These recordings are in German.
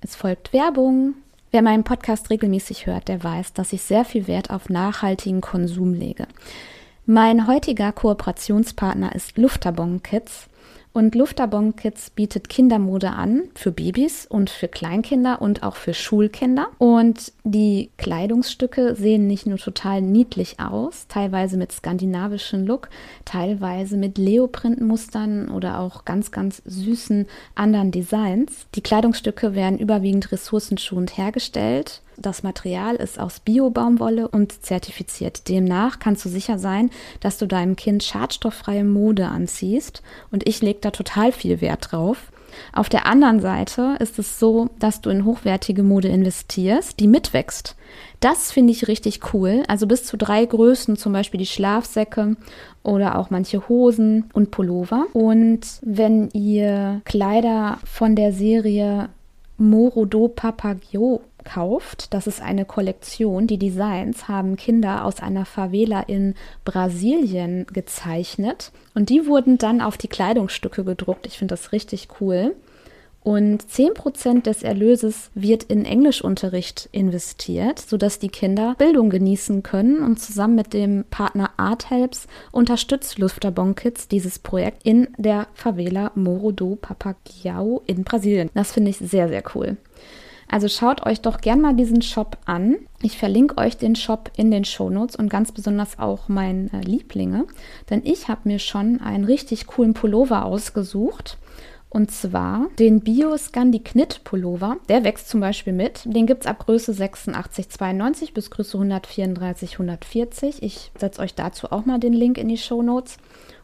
Es folgt Werbung. Wer meinen Podcast regelmäßig hört, der weiß, dass ich sehr viel Wert auf nachhaltigen Konsum lege. Mein heutiger Kooperationspartner ist Luftabon Kids. Und Luftabon Kids bietet Kindermode an für Babys und für Kleinkinder und auch für Schulkinder. Und die Kleidungsstücke sehen nicht nur total niedlich aus, teilweise mit skandinavischem Look, teilweise mit Leoprintmustern oder auch ganz, ganz süßen anderen Designs. Die Kleidungsstücke werden überwiegend ressourcenschonend hergestellt das Material ist aus Bio-Baumwolle und zertifiziert. Demnach kannst du sicher sein, dass du deinem Kind schadstofffreie Mode anziehst. Und ich lege da total viel Wert drauf. Auf der anderen Seite ist es so, dass du in hochwertige Mode investierst, die mitwächst. Das finde ich richtig cool. Also bis zu drei Größen, zum Beispiel die Schlafsäcke oder auch manche Hosen und Pullover. Und wenn ihr Kleider von der Serie Morodo Papagio kauft. Das ist eine Kollektion. Die Designs haben Kinder aus einer Favela in Brasilien gezeichnet und die wurden dann auf die Kleidungsstücke gedruckt. Ich finde das richtig cool. Und 10% des Erlöses wird in Englischunterricht investiert, sodass die Kinder Bildung genießen können. Und zusammen mit dem Partner Art Helps unterstützt Luftabon Kids dieses Projekt in der Favela Moro do Papagiao in Brasilien. Das finde ich sehr, sehr cool. Also schaut euch doch gern mal diesen Shop an. Ich verlinke euch den Shop in den Shownotes und ganz besonders auch meine äh, Lieblinge, denn ich habe mir schon einen richtig coolen Pullover ausgesucht. Und zwar den Bio Scandi Knit Pullover. Der wächst zum Beispiel mit. Den gibt es ab Größe 86, 92 bis Größe 134, 140. Ich setze euch dazu auch mal den Link in die Show Notes.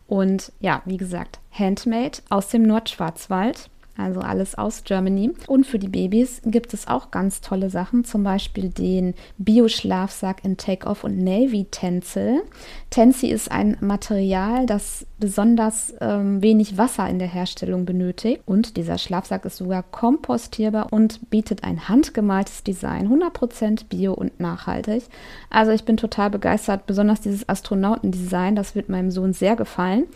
Und ja, wie gesagt, Handmade aus dem Nordschwarzwald also alles aus Germany. Und für die Babys gibt es auch ganz tolle Sachen, zum Beispiel den Bio-Schlafsack in Take-Off und Navy Tencel. Tensi ist ein Material, das besonders ähm, wenig Wasser in der Herstellung benötigt. Und dieser Schlafsack ist sogar kompostierbar und bietet ein handgemaltes Design, 100% bio und nachhaltig. Also ich bin total begeistert, besonders dieses Astronautendesign, das wird meinem Sohn sehr gefallen.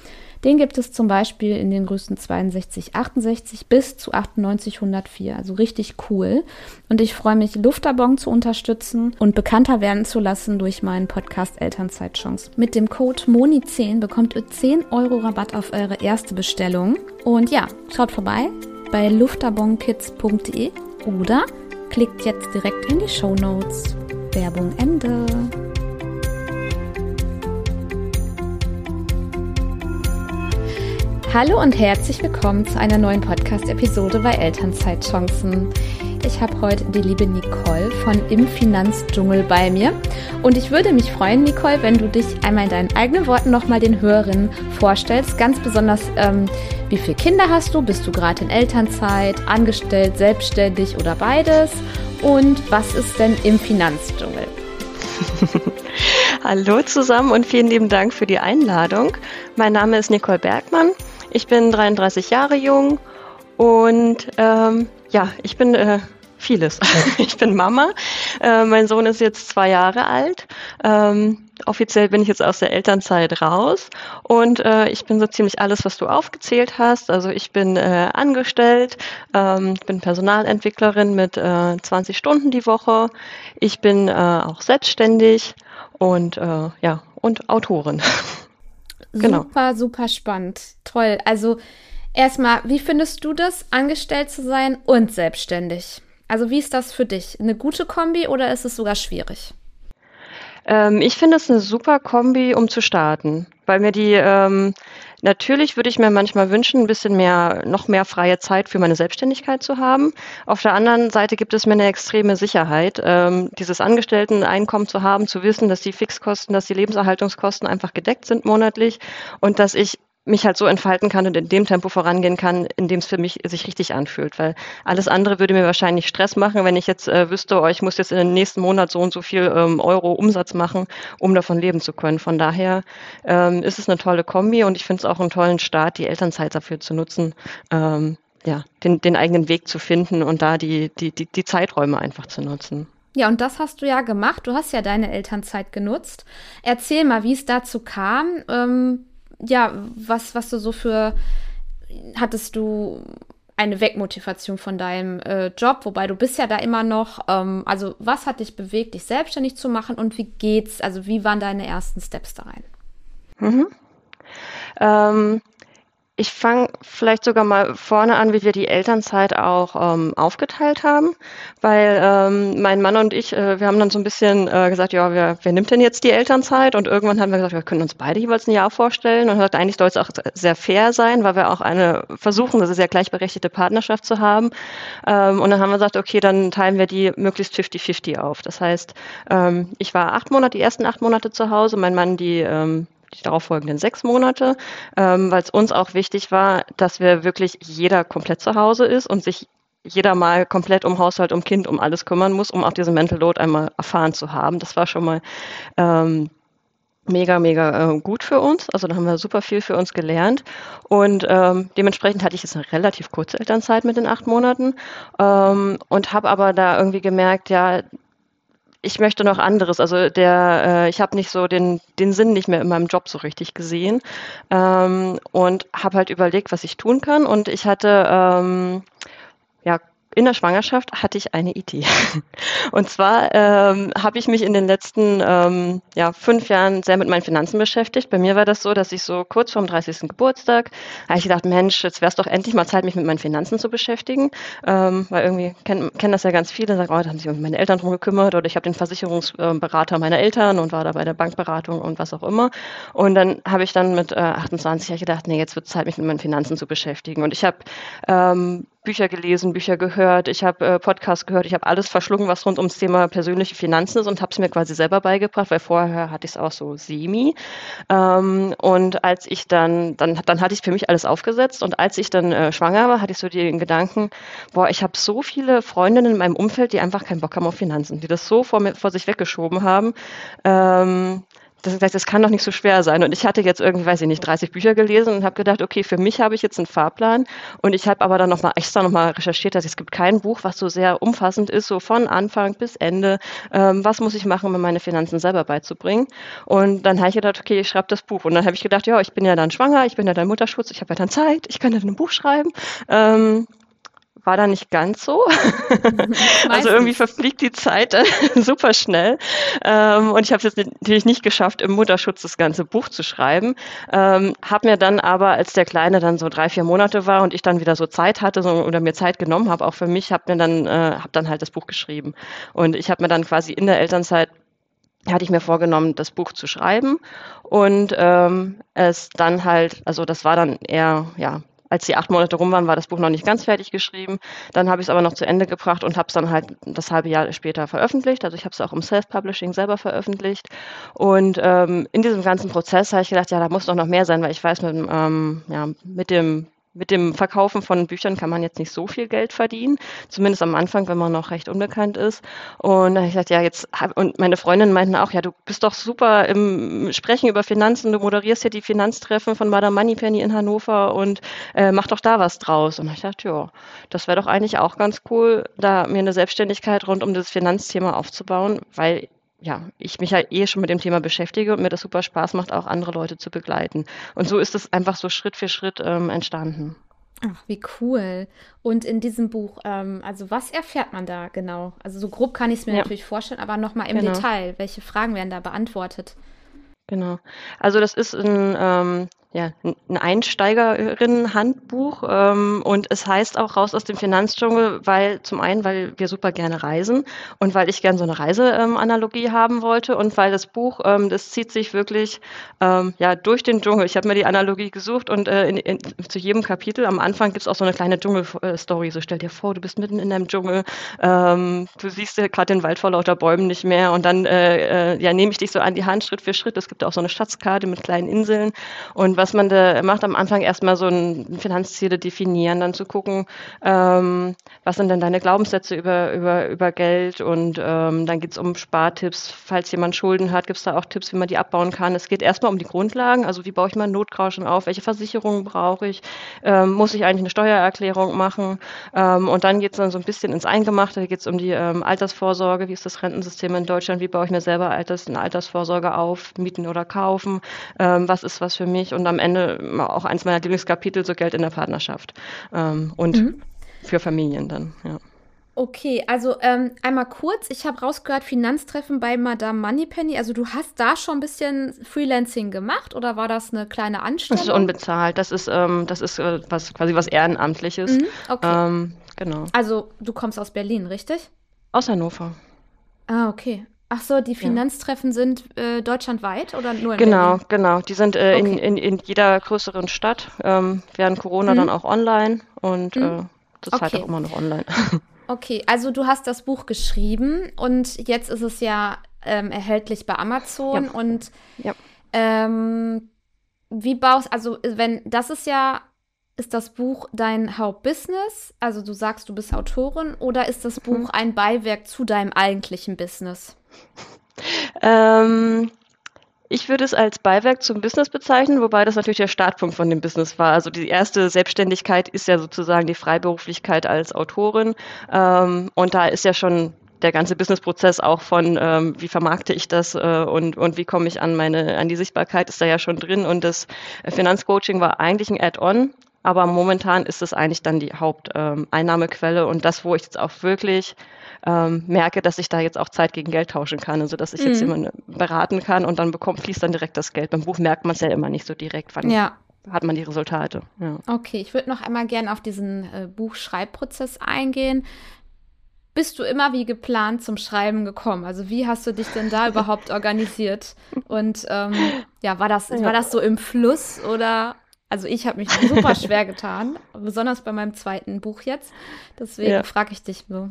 Den gibt es zum Beispiel in den Größen 62, 68 bis zu 98, 104. Also richtig cool. Und ich freue mich, Luftabon zu unterstützen und bekannter werden zu lassen durch meinen Podcast Elternzeitchance. Mit dem Code MONI10 bekommt ihr 10 Euro Rabatt auf eure erste Bestellung. Und ja, schaut vorbei bei luftabonkids.de oder klickt jetzt direkt in die Show Notes. Werbung Ende. Hallo und herzlich willkommen zu einer neuen Podcast-Episode bei Elternzeitchancen. Ich habe heute die liebe Nicole von Im Finanzdschungel bei mir. Und ich würde mich freuen, Nicole, wenn du dich einmal in deinen eigenen Worten nochmal den Hörerinnen vorstellst. Ganz besonders, ähm, wie viele Kinder hast du? Bist du gerade in Elternzeit, angestellt, selbstständig oder beides? Und was ist denn im Finanzdschungel? Hallo zusammen und vielen lieben Dank für die Einladung. Mein Name ist Nicole Bergmann. Ich bin 33 Jahre jung und ähm, ja, ich bin äh, vieles. ich bin Mama. Äh, mein Sohn ist jetzt zwei Jahre alt. Ähm, offiziell bin ich jetzt aus der Elternzeit raus und äh, ich bin so ziemlich alles, was du aufgezählt hast. Also ich bin äh, angestellt, ähm, ich bin Personalentwicklerin mit äh, 20 Stunden die Woche. Ich bin äh, auch selbstständig und äh, ja und Autorin. Genau. Super, super spannend. Toll. Also erstmal, wie findest du das, angestellt zu sein und selbstständig? Also wie ist das für dich? Eine gute Kombi oder ist es sogar schwierig? Ähm, ich finde es eine super Kombi, um zu starten, weil mir die ähm, Natürlich würde ich mir manchmal wünschen, ein bisschen mehr, noch mehr freie Zeit für meine Selbstständigkeit zu haben. Auf der anderen Seite gibt es mir eine extreme Sicherheit, ähm, dieses Angestellteneinkommen zu haben, zu wissen, dass die Fixkosten, dass die Lebenserhaltungskosten einfach gedeckt sind monatlich und dass ich mich halt so entfalten kann und in dem Tempo vorangehen kann, in dem es für mich sich richtig anfühlt. Weil alles andere würde mir wahrscheinlich Stress machen, wenn ich jetzt äh, wüsste, oh, ich muss jetzt in den nächsten Monat so und so viel ähm, Euro Umsatz machen, um davon leben zu können. Von daher ähm, ist es eine tolle Kombi und ich finde es auch einen tollen Start, die Elternzeit dafür zu nutzen, ähm, ja, den, den eigenen Weg zu finden und da die, die, die, die Zeiträume einfach zu nutzen. Ja, und das hast du ja gemacht. Du hast ja deine Elternzeit genutzt. Erzähl mal, wie es dazu kam. Ähm, ja, was, was du so für, hattest du eine Wegmotivation von deinem äh, Job, wobei du bist ja da immer noch. Ähm, also was hat dich bewegt, dich selbstständig zu machen und wie geht's? Also wie waren deine ersten Steps da rein? Mhm. Ähm, ich fange vielleicht sogar mal vorne an, wie wir die Elternzeit auch ähm, aufgeteilt haben, weil ähm, mein Mann und ich, äh, wir haben dann so ein bisschen äh, gesagt, ja, wer, wer nimmt denn jetzt die Elternzeit? Und irgendwann haben wir gesagt, wir können uns beide jeweils ein Jahr vorstellen und gesagt, eigentlich soll es auch sehr fair sein, weil wir auch eine versuchen, eine sehr gleichberechtigte Partnerschaft zu haben. Ähm, und dann haben wir gesagt, okay, dann teilen wir die möglichst 50-50 auf. Das heißt, ähm, ich war acht Monate, die ersten acht Monate zu Hause, mein Mann die ähm, die darauffolgenden sechs Monate, ähm, weil es uns auch wichtig war, dass wir wirklich jeder komplett zu Hause ist und sich jeder mal komplett um Haushalt, um Kind, um alles kümmern muss, um auch diesen Mental Load einmal erfahren zu haben. Das war schon mal ähm, mega, mega äh, gut für uns. Also da haben wir super viel für uns gelernt. Und ähm, dementsprechend hatte ich jetzt eine relativ kurze Elternzeit mit den acht Monaten ähm, und habe aber da irgendwie gemerkt, ja, ich möchte noch anderes. Also der, äh, ich habe nicht so den, den Sinn nicht mehr in meinem Job so richtig gesehen ähm, und habe halt überlegt, was ich tun kann. Und ich hatte ähm, in der Schwangerschaft hatte ich eine Idee. Und zwar ähm, habe ich mich in den letzten ähm, ja, fünf Jahren sehr mit meinen Finanzen beschäftigt. Bei mir war das so, dass ich so kurz vorm 30. Geburtstag habe ich gedacht, Mensch, jetzt wäre es doch endlich mal Zeit, mich mit meinen Finanzen zu beschäftigen. Ähm, weil irgendwie kennen kenn das ja ganz viele, sagen, oh, da haben sich meine Eltern drum gekümmert oder ich habe den Versicherungsberater meiner Eltern und war da bei der Bankberatung und was auch immer. Und dann habe ich dann mit äh, 28 gedacht, nee, jetzt wird es Zeit, mich mit meinen Finanzen zu beschäftigen. Und ich habe ähm, Bücher gelesen, Bücher gehört, ich habe äh, Podcasts gehört, ich habe alles verschlungen, was rund ums Thema persönliche Finanzen ist und habe es mir quasi selber beigebracht, weil vorher hatte ich es auch so semi. Ähm, und als ich dann, dann, dann hatte ich für mich alles aufgesetzt und als ich dann äh, schwanger war, hatte ich so den Gedanken, boah, ich habe so viele Freundinnen in meinem Umfeld, die einfach keinen Bock haben auf Finanzen, die das so vor, mir, vor sich weggeschoben haben. Ähm, das, das, kann doch nicht so schwer sein. Und ich hatte jetzt irgendwie, weiß ich nicht, 30 Bücher gelesen und habe gedacht, okay, für mich habe ich jetzt einen Fahrplan. Und ich habe aber dann nochmal extra nochmal recherchiert, dass es gibt kein Buch, was so sehr umfassend ist, so von Anfang bis Ende. Ähm, was muss ich machen, um meine Finanzen selber beizubringen? Und dann habe ich gedacht, okay, ich schreibe das Buch. Und dann habe ich gedacht, ja, ich bin ja dann schwanger, ich bin ja dann Mutterschutz, ich habe ja dann Zeit, ich kann dann ein Buch schreiben. Ähm, war da nicht ganz so. also irgendwie verfliegt die Zeit super schnell. Ähm, und ich habe es jetzt natürlich nicht geschafft, im Mutterschutz das ganze Buch zu schreiben. Ähm, habe mir dann aber, als der Kleine dann so drei, vier Monate war und ich dann wieder so Zeit hatte so, oder mir Zeit genommen habe, auch für mich, habe mir dann, äh, habe dann halt das Buch geschrieben. Und ich habe mir dann quasi in der Elternzeit hatte ich mir vorgenommen, das Buch zu schreiben und ähm, es dann halt, also das war dann eher, ja, als die acht Monate rum waren, war das Buch noch nicht ganz fertig geschrieben. Dann habe ich es aber noch zu Ende gebracht und habe es dann halt das halbe Jahr später veröffentlicht. Also ich habe es auch im Self-Publishing selber veröffentlicht. Und ähm, in diesem ganzen Prozess habe ich gedacht, ja, da muss doch noch mehr sein, weil ich weiß, mit, ähm, ja, mit dem mit dem Verkaufen von Büchern kann man jetzt nicht so viel Geld verdienen, zumindest am Anfang, wenn man noch recht unbekannt ist. Und da habe ich gesagt, ja, jetzt, und meine Freundinnen meinten auch, ja, du bist doch super im Sprechen über Finanzen, du moderierst ja die Finanztreffen von Madame Moneypenny in Hannover und äh, mach doch da was draus. Und ich dachte, ja, das wäre doch eigentlich auch ganz cool, da mir eine Selbstständigkeit rund um das Finanzthema aufzubauen, weil ja, ich mich halt eh schon mit dem Thema beschäftige und mir das super Spaß macht, auch andere Leute zu begleiten. Und so ist es einfach so Schritt für Schritt ähm, entstanden. Ach, wie cool. Und in diesem Buch, ähm, also was erfährt man da genau? Also so grob kann ich es mir ja. natürlich vorstellen, aber nochmal im genau. Detail, welche Fragen werden da beantwortet? Genau. Also das ist ein ähm, ja, ein Einsteigerinnen-Handbuch ähm, und es heißt auch raus aus dem Finanzdschungel, weil zum einen, weil wir super gerne reisen und weil ich gerne so eine Reiseanalogie ähm, haben wollte und weil das Buch, ähm, das zieht sich wirklich ähm, ja durch den Dschungel. Ich habe mir die Analogie gesucht und äh, in, in, zu jedem Kapitel am Anfang gibt es auch so eine kleine Dschungel-Story. So stell dir vor, du bist mitten in einem Dschungel, ähm, du siehst ja gerade den Wald vor lauter Bäumen nicht mehr und dann äh, äh, ja nehme ich dich so an die Hand Schritt für Schritt. Es gibt auch so eine Schatzkarte mit kleinen Inseln und was man da macht, am Anfang erstmal so ein Finanzziele definieren, dann zu gucken, ähm, was sind denn deine Glaubenssätze über, über, über Geld und ähm, dann geht es um Spartipps. Falls jemand Schulden hat, gibt es da auch Tipps, wie man die abbauen kann. Es geht erstmal um die Grundlagen, also wie baue ich mein Notgrauschen auf, welche Versicherungen brauche ich, ähm, muss ich eigentlich eine Steuererklärung machen? Ähm, und dann geht es dann so ein bisschen ins Eingemachte, da geht es um die ähm, Altersvorsorge, wie ist das Rentensystem in Deutschland, wie baue ich mir selber Alters, eine Altersvorsorge auf, mieten oder kaufen, ähm, was ist was für mich? Und am Ende auch eins meiner Lieblingskapitel, so Geld in der Partnerschaft. Ähm, und mhm. für Familien dann, ja. Okay, also ähm, einmal kurz, ich habe rausgehört, Finanztreffen bei Madame Moneypenny. Also du hast da schon ein bisschen Freelancing gemacht oder war das eine kleine Anstellung? Das ist unbezahlt. Das ist, ähm, das ist äh, was, quasi was Ehrenamtliches. Mhm, okay. Ähm, genau. Also du kommst aus Berlin, richtig? Aus Hannover. Ah, okay. Ach so, die Finanztreffen ja. sind äh, deutschlandweit oder nur in Genau, Berlin? genau. Die sind äh, okay. in, in, in jeder größeren Stadt, ähm, während Corona mhm. dann auch online und mhm. äh, das halt auch immer noch online. Okay, also du hast das Buch geschrieben und jetzt ist es ja ähm, erhältlich bei Amazon ja. und ja. Ähm, wie baust, also wenn, das ist ja, ist das Buch dein Hauptbusiness? Also du sagst, du bist Autorin oder ist das Buch mhm. ein Beiwerk zu deinem eigentlichen Business? Ähm, ich würde es als Beiwerk zum Business bezeichnen, wobei das natürlich der Startpunkt von dem Business war. Also die erste Selbstständigkeit ist ja sozusagen die Freiberuflichkeit als Autorin. Ähm, und da ist ja schon der ganze Businessprozess auch von, ähm, wie vermarkte ich das äh, und, und wie komme ich an meine, an die Sichtbarkeit, ist da ja schon drin. Und das Finanzcoaching war eigentlich ein Add-on. Aber momentan ist es eigentlich dann die Haupteinnahmequelle ähm, und das, wo ich jetzt auch wirklich ähm, merke, dass ich da jetzt auch Zeit gegen Geld tauschen kann. Also dass ich mhm. jetzt jemanden beraten kann und dann bekommt, fließt dann direkt das Geld. Beim Buch merkt man es ja immer nicht so direkt, wann ja. hat man die Resultate. Ja. Okay, ich würde noch einmal gerne auf diesen äh, Buchschreibprozess eingehen. Bist du immer wie geplant zum Schreiben gekommen? Also wie hast du dich denn da überhaupt organisiert? Und ähm, ja, war das, war das so im Fluss oder also ich habe mich super schwer getan, besonders bei meinem zweiten Buch jetzt. Deswegen ja. frage ich dich so.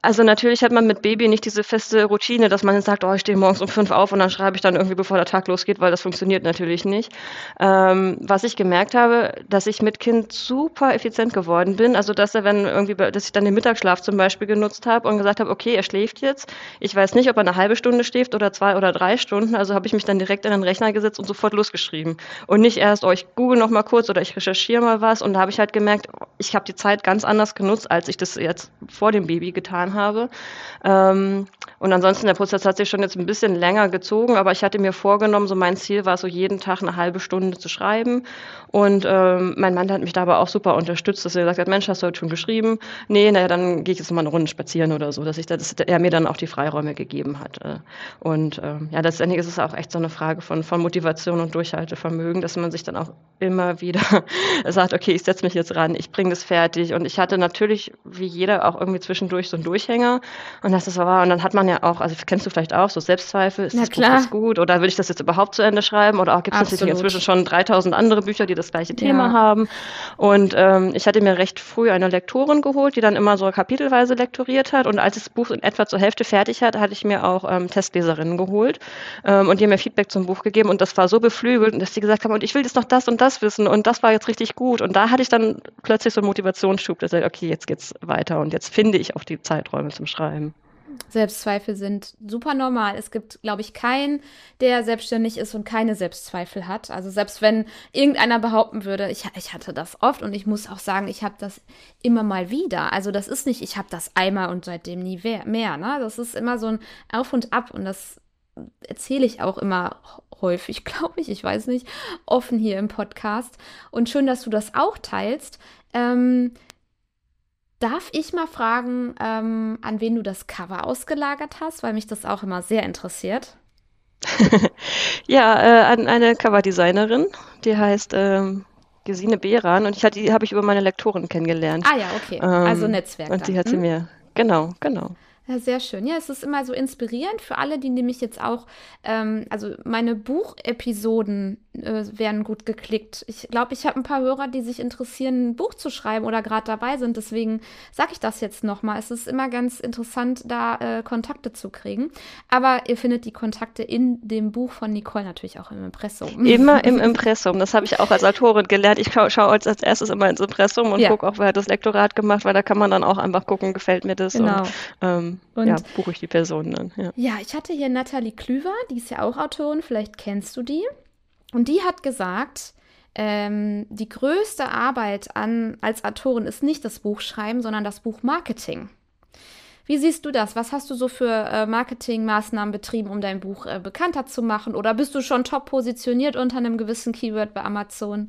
Also natürlich hat man mit Baby nicht diese feste Routine, dass man sagt, oh, ich stehe morgens um fünf auf und dann schreibe ich dann irgendwie, bevor der Tag losgeht, weil das funktioniert natürlich nicht. Ähm, was ich gemerkt habe, dass ich mit Kind super effizient geworden bin. Also dass er, wenn irgendwie, dass ich dann den Mittagsschlaf zum Beispiel genutzt habe und gesagt habe, okay, er schläft jetzt. Ich weiß nicht, ob er eine halbe Stunde schläft oder zwei oder drei Stunden. Also habe ich mich dann direkt in den Rechner gesetzt und sofort losgeschrieben. Und nicht erst, oh, ich google noch mal kurz oder ich recherchiere mal was. Und da habe ich halt gemerkt, ich habe die Zeit ganz anders genutzt, als ich das jetzt vor dem Baby getan getan habe. Ähm, und ansonsten, der Prozess hat sich schon jetzt ein bisschen länger gezogen, aber ich hatte mir vorgenommen, so mein Ziel war so jeden Tag eine halbe Stunde zu schreiben. Und ähm, mein Mann hat mich dabei auch super unterstützt, dass er gesagt hat, Mensch, hast du heute schon geschrieben? Nee, naja, dann gehe ich jetzt mal eine Runde spazieren oder so, dass ich dass er mir dann auch die Freiräume gegeben hat. Äh. Und ähm, ja, letztendlich ist es auch echt so eine Frage von, von Motivation und Durchhaltevermögen, dass man sich dann auch immer wieder sagt, okay, ich setze mich jetzt ran, ich bringe das fertig. Und ich hatte natürlich, wie jeder, auch irgendwie zwischendurch so ein Durchhänger. Und das ist war, und dann hat man ja auch, also kennst du vielleicht auch so Selbstzweifel, ist Na das klar. Buch gut oder will ich das jetzt überhaupt zu Ende schreiben oder gibt es natürlich inzwischen schon 3000 andere Bücher, die das gleiche Thema ja. haben. Und ähm, ich hatte mir recht früh eine Lektorin geholt, die dann immer so kapitelweise lektoriert hat und als das Buch in etwa zur Hälfte fertig hat, hatte ich mir auch ähm, Testleserinnen geholt ähm, und die haben mir Feedback zum Buch gegeben und das war so beflügelt, dass die gesagt haben, und ich will jetzt noch das und das wissen und das war jetzt richtig gut und da hatte ich dann plötzlich so einen Motivationsschub, dass ich okay, jetzt geht's weiter und jetzt finde ich auch die Zeiträume zum Schreiben. Selbstzweifel sind super normal. Es gibt, glaube ich, keinen, der selbstständig ist und keine Selbstzweifel hat. Also selbst wenn irgendeiner behaupten würde, ich, ich hatte das oft und ich muss auch sagen, ich habe das immer mal wieder. Also das ist nicht, ich habe das einmal und seitdem nie mehr. Ne? Das ist immer so ein Auf und Ab und das erzähle ich auch immer häufig, glaube ich, ich weiß nicht, offen hier im Podcast. Und schön, dass du das auch teilst. Ähm, Darf ich mal fragen, ähm, an wen du das Cover ausgelagert hast, weil mich das auch immer sehr interessiert? ja, äh, an eine Coverdesignerin, die heißt ähm, Gesine Behran und ich hatte, die habe ich über meine Lektorin kennengelernt. Ah ja, okay. Also ähm, Netzwerk. Und die hat sie hm? mir, genau, genau. Ja, sehr schön. Ja, es ist immer so inspirierend für alle, die nämlich jetzt auch, ähm, also meine Buchepisoden äh, werden gut geklickt. Ich glaube, ich habe ein paar Hörer, die sich interessieren, ein Buch zu schreiben oder gerade dabei sind. Deswegen sage ich das jetzt nochmal. Es ist immer ganz interessant, da äh, Kontakte zu kriegen. Aber ihr findet die Kontakte in dem Buch von Nicole natürlich auch im Impressum. Immer im Impressum. Das habe ich auch als Autorin gelernt. Ich schaue schau als, als erstes immer ins Impressum und ja. gucke auch, wer hat das Lektorat gemacht, weil da kann man dann auch einfach gucken, gefällt mir das. Genau. Und, ähm, und ja, buche ich die Person dann. Ja. ja, ich hatte hier Nathalie Klüver, die ist ja auch Autorin, vielleicht kennst du die. Und die hat gesagt, ähm, die größte Arbeit an, als Autorin ist nicht das Buchschreiben, sondern das Buchmarketing. Wie siehst du das? Was hast du so für äh, Marketingmaßnahmen betrieben, um dein Buch äh, bekannter zu machen? Oder bist du schon top positioniert unter einem gewissen Keyword bei Amazon?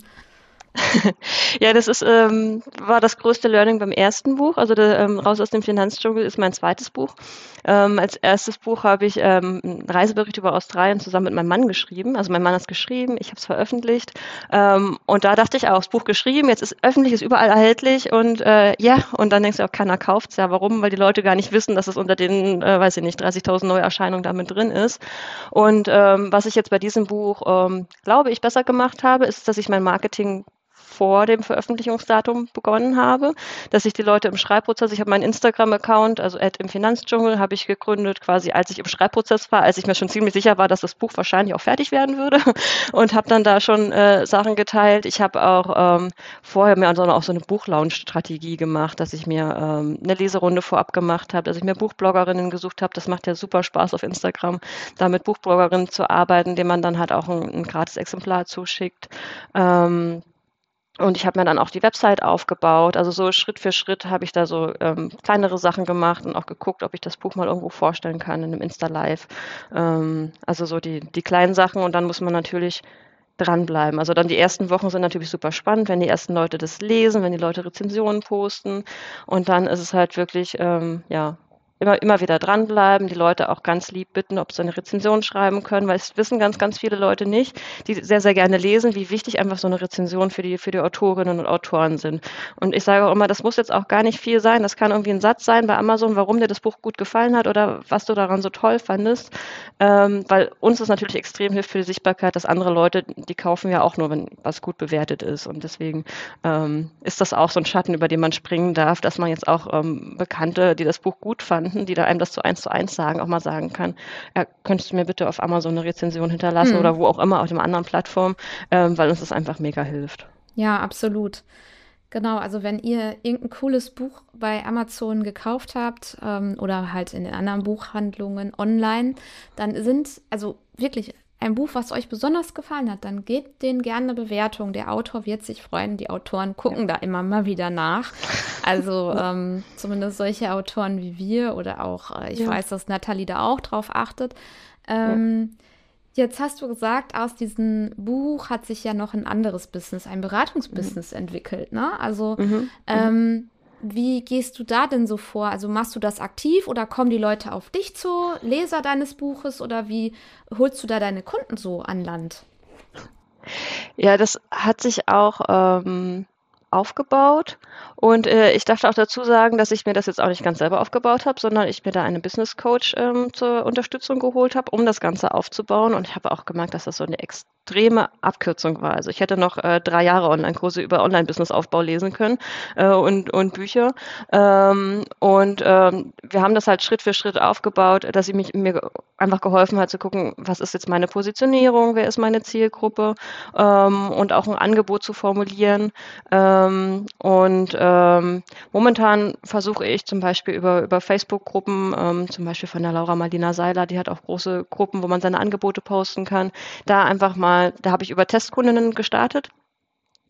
ja, das ist, ähm, war das größte Learning beim ersten Buch. Also der, ähm, Raus aus dem Finanzdschungel ist mein zweites Buch. Ähm, als erstes Buch habe ich ähm, einen Reisebericht über Australien zusammen mit meinem Mann geschrieben. Also mein Mann hat es geschrieben, ich habe es veröffentlicht. Ähm, und da dachte ich auch, das Buch geschrieben, jetzt ist öffentlich, ist überall erhältlich und äh, ja, und dann denkst du auch, keiner kauft es. Ja, warum? Weil die Leute gar nicht wissen, dass es unter den, äh, weiß ich nicht, 30.000 Neuerscheinungen damit drin ist. Und ähm, was ich jetzt bei diesem Buch, glaube ich, besser gemacht habe, ist, dass ich mein Marketing vor dem Veröffentlichungsdatum begonnen habe, dass ich die Leute im Schreibprozess, ich habe meinen Instagram-Account, also Ad im Finanzdschungel, habe ich gegründet, quasi als ich im Schreibprozess war, als ich mir schon ziemlich sicher war, dass das Buch wahrscheinlich auch fertig werden würde und habe dann da schon äh, Sachen geteilt. Ich habe auch ähm, vorher mir also auch so eine Buchlaunch-Strategie gemacht, dass ich mir ähm, eine Leserunde vorab gemacht habe, dass ich mir Buchbloggerinnen gesucht habe. Das macht ja super Spaß auf Instagram, da mit Buchbloggerinnen zu arbeiten, denen man dann halt auch ein, ein gratis Exemplar zuschickt. Ähm, und ich habe mir dann auch die Website aufgebaut. Also so Schritt für Schritt habe ich da so ähm, kleinere Sachen gemacht und auch geguckt, ob ich das Buch mal irgendwo vorstellen kann in einem Insta-Live. Ähm, also so die, die kleinen Sachen und dann muss man natürlich dranbleiben. Also dann die ersten Wochen sind natürlich super spannend, wenn die ersten Leute das lesen, wenn die Leute Rezensionen posten. Und dann ist es halt wirklich, ähm, ja, immer, immer wieder dranbleiben, die Leute auch ganz lieb bitten, ob sie eine Rezension schreiben können, weil es wissen ganz, ganz viele Leute nicht, die sehr, sehr gerne lesen, wie wichtig einfach so eine Rezension für die, für die Autorinnen und Autoren sind. Und ich sage auch immer, das muss jetzt auch gar nicht viel sein. Das kann irgendwie ein Satz sein bei Amazon, warum dir das Buch gut gefallen hat oder was du daran so toll fandest. Ähm, weil uns das natürlich extrem hilft für die Sichtbarkeit, dass andere Leute, die kaufen ja auch nur, wenn was gut bewertet ist. Und deswegen ähm, ist das auch so ein Schatten, über den man springen darf, dass man jetzt auch ähm, Bekannte, die das Buch gut fanden, Kunden, die da einem das zu eins zu eins sagen, auch mal sagen kann, ja, könntest du mir bitte auf Amazon eine Rezension hinterlassen mhm. oder wo auch immer, auf dem anderen Plattform, ähm, weil uns das einfach mega hilft. Ja, absolut. Genau, also wenn ihr irgendein cooles Buch bei Amazon gekauft habt ähm, oder halt in den anderen Buchhandlungen online, dann sind, also wirklich ein Buch, was euch besonders gefallen hat, dann gebt denen gerne eine Bewertung. Der Autor wird sich freuen. Die Autoren gucken da immer mal wieder nach. Also ähm, zumindest solche Autoren wie wir oder auch, äh, ich ja. weiß, dass Nathalie da auch drauf achtet. Ähm, ja. Jetzt hast du gesagt, aus diesem Buch hat sich ja noch ein anderes Business, ein Beratungsbusiness mhm. entwickelt. Ne? Also mhm. mhm. ähm, wie gehst du da denn so vor? Also machst du das aktiv oder kommen die Leute auf dich zu, Leser deines Buches oder wie holst du da deine Kunden so an Land? Ja, das hat sich auch ähm, aufgebaut. Und äh, ich darf auch dazu sagen, dass ich mir das jetzt auch nicht ganz selber aufgebaut habe, sondern ich mir da einen Business Coach ähm, zur Unterstützung geholt habe, um das Ganze aufzubauen. Und ich habe auch gemerkt, dass das so eine extreme Abkürzung war. Also ich hätte noch äh, drei Jahre Online-Kurse über Online-Business-Aufbau lesen können äh, und, und Bücher. Ähm, und ähm, wir haben das halt Schritt für Schritt aufgebaut, dass sie mich mir einfach geholfen hat zu gucken, was ist jetzt meine Positionierung, wer ist meine Zielgruppe ähm, und auch ein Angebot zu formulieren. Ähm, ähm, und ähm, momentan versuche ich zum Beispiel über, über Facebook-Gruppen, ähm, zum Beispiel von der Laura Marlina Seiler, die hat auch große Gruppen, wo man seine Angebote posten kann, da einfach mal, da habe ich über Testkundinnen gestartet.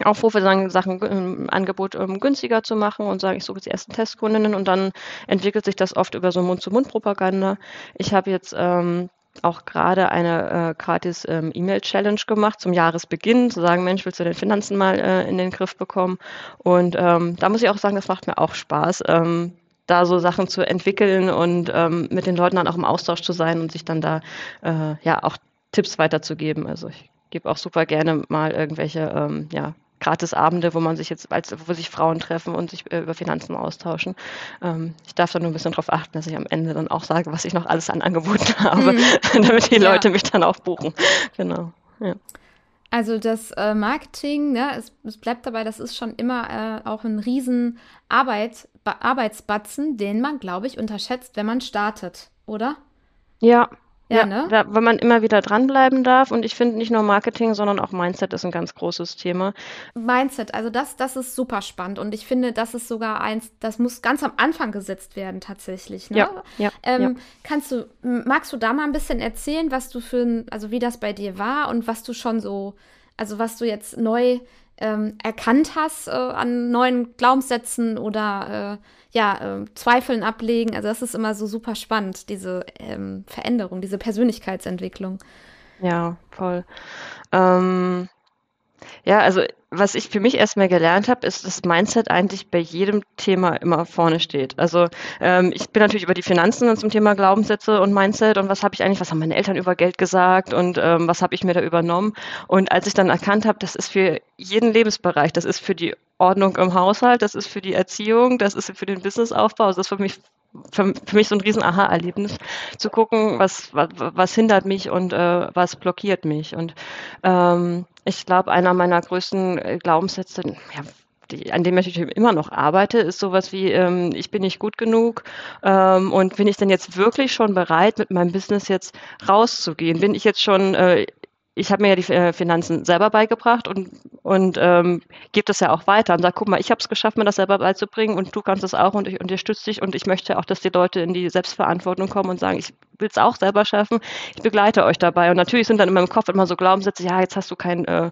Aufrufe, sagen, Sachen im Angebot ähm, günstiger zu machen und sagen, ich suche jetzt die ersten Testkundinnen und dann entwickelt sich das oft über so Mund-zu-Mund-Propaganda. Ich habe jetzt ähm, auch gerade eine äh, gratis ähm, E-Mail-Challenge gemacht zum Jahresbeginn, zu sagen, Mensch, willst du den Finanzen mal äh, in den Griff bekommen? Und ähm, da muss ich auch sagen, das macht mir auch Spaß, ähm, da so Sachen zu entwickeln und ähm, mit den Leuten dann auch im Austausch zu sein und sich dann da äh, ja auch Tipps weiterzugeben. Also ich gebe auch super gerne mal irgendwelche ähm, ja, Gratisabende, wo man sich jetzt, als, wo sich Frauen treffen und sich äh, über Finanzen austauschen. Ähm, ich darf da nur ein bisschen darauf achten, dass ich am Ende dann auch sage, was ich noch alles an Angeboten habe, mhm. damit die ja. Leute mich dann auch buchen. Genau. Ja. Also das äh, Marketing, ne, es, es, bleibt dabei, das ist schon immer äh, auch ein riesen Arbeit, Arbeitsbatzen, den man, glaube ich, unterschätzt, wenn man startet, oder? Ja, ja, ne? da, weil man immer wieder dranbleiben darf. Und ich finde nicht nur Marketing, sondern auch Mindset ist ein ganz großes Thema. Mindset, also das, das ist super spannend. Und ich finde, das ist sogar eins, das muss ganz am Anfang gesetzt werden tatsächlich. Ne? Ja, ja, ähm, ja. Kannst du, magst du da mal ein bisschen erzählen, was du für ein, also wie das bei dir war und was du schon so, also was du jetzt neu ähm, erkannt hast äh, an neuen Glaubenssätzen oder äh, ja, äh, Zweifeln ablegen. Also das ist immer so super spannend, diese ähm, Veränderung, diese Persönlichkeitsentwicklung. Ja, voll. Ähm, ja, also was ich für mich erstmal gelernt habe, ist, dass Mindset eigentlich bei jedem Thema immer vorne steht. Also ähm, ich bin natürlich über die Finanzen zum Thema Glaubenssätze und Mindset und was habe ich eigentlich, was haben meine Eltern über Geld gesagt und ähm, was habe ich mir da übernommen. Und als ich dann erkannt habe, das ist für jeden Lebensbereich, das ist für die Ordnung im Haushalt, das ist für die Erziehung, das ist für den Businessaufbau, das ist für mich für, für mich so ein riesen Aha-Erlebnis, zu gucken, was, was, was hindert mich und äh, was blockiert mich. Und ähm, ich glaube, einer meiner größten äh, Glaubenssätze, ja, die, an dem ich immer noch arbeite, ist sowas wie, ähm, ich bin nicht gut genug ähm, und bin ich denn jetzt wirklich schon bereit, mit meinem Business jetzt rauszugehen? Bin ich jetzt schon äh, ich habe mir ja die äh, Finanzen selber beigebracht und, und ähm, gebe das ja auch weiter und sage, guck mal, ich habe es geschafft, mir das selber beizubringen und du kannst es auch und ich unterstütze dich und ich möchte auch, dass die Leute in die Selbstverantwortung kommen und sagen, ich will es auch selber schaffen, ich begleite euch dabei. Und natürlich sind dann in meinem Kopf immer so Glaubenssätze, ja, jetzt hast du kein äh,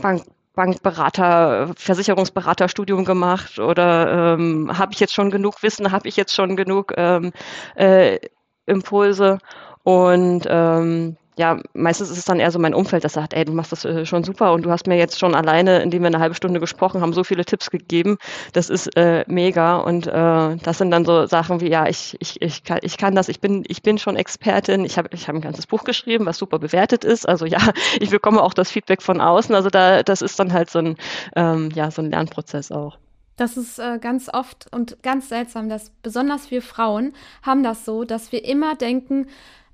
Bank Bankberater, Versicherungsberaterstudium gemacht oder ähm, habe ich jetzt schon genug Wissen, habe ich jetzt schon genug ähm, äh, Impulse und ähm, ja, meistens ist es dann eher so mein Umfeld, das sagt, ey, du machst das äh, schon super und du hast mir jetzt schon alleine, indem wir eine halbe Stunde gesprochen haben, so viele Tipps gegeben. Das ist äh, mega und äh, das sind dann so Sachen wie, ja, ich, ich, ich, kann, ich kann das, ich bin, ich bin schon Expertin, ich habe ich hab ein ganzes Buch geschrieben, was super bewertet ist. Also ja, ich bekomme auch das Feedback von außen. Also da, das ist dann halt so ein, ähm, ja, so ein Lernprozess auch. Das ist äh, ganz oft und ganz seltsam, dass besonders wir Frauen haben das so, dass wir immer denken,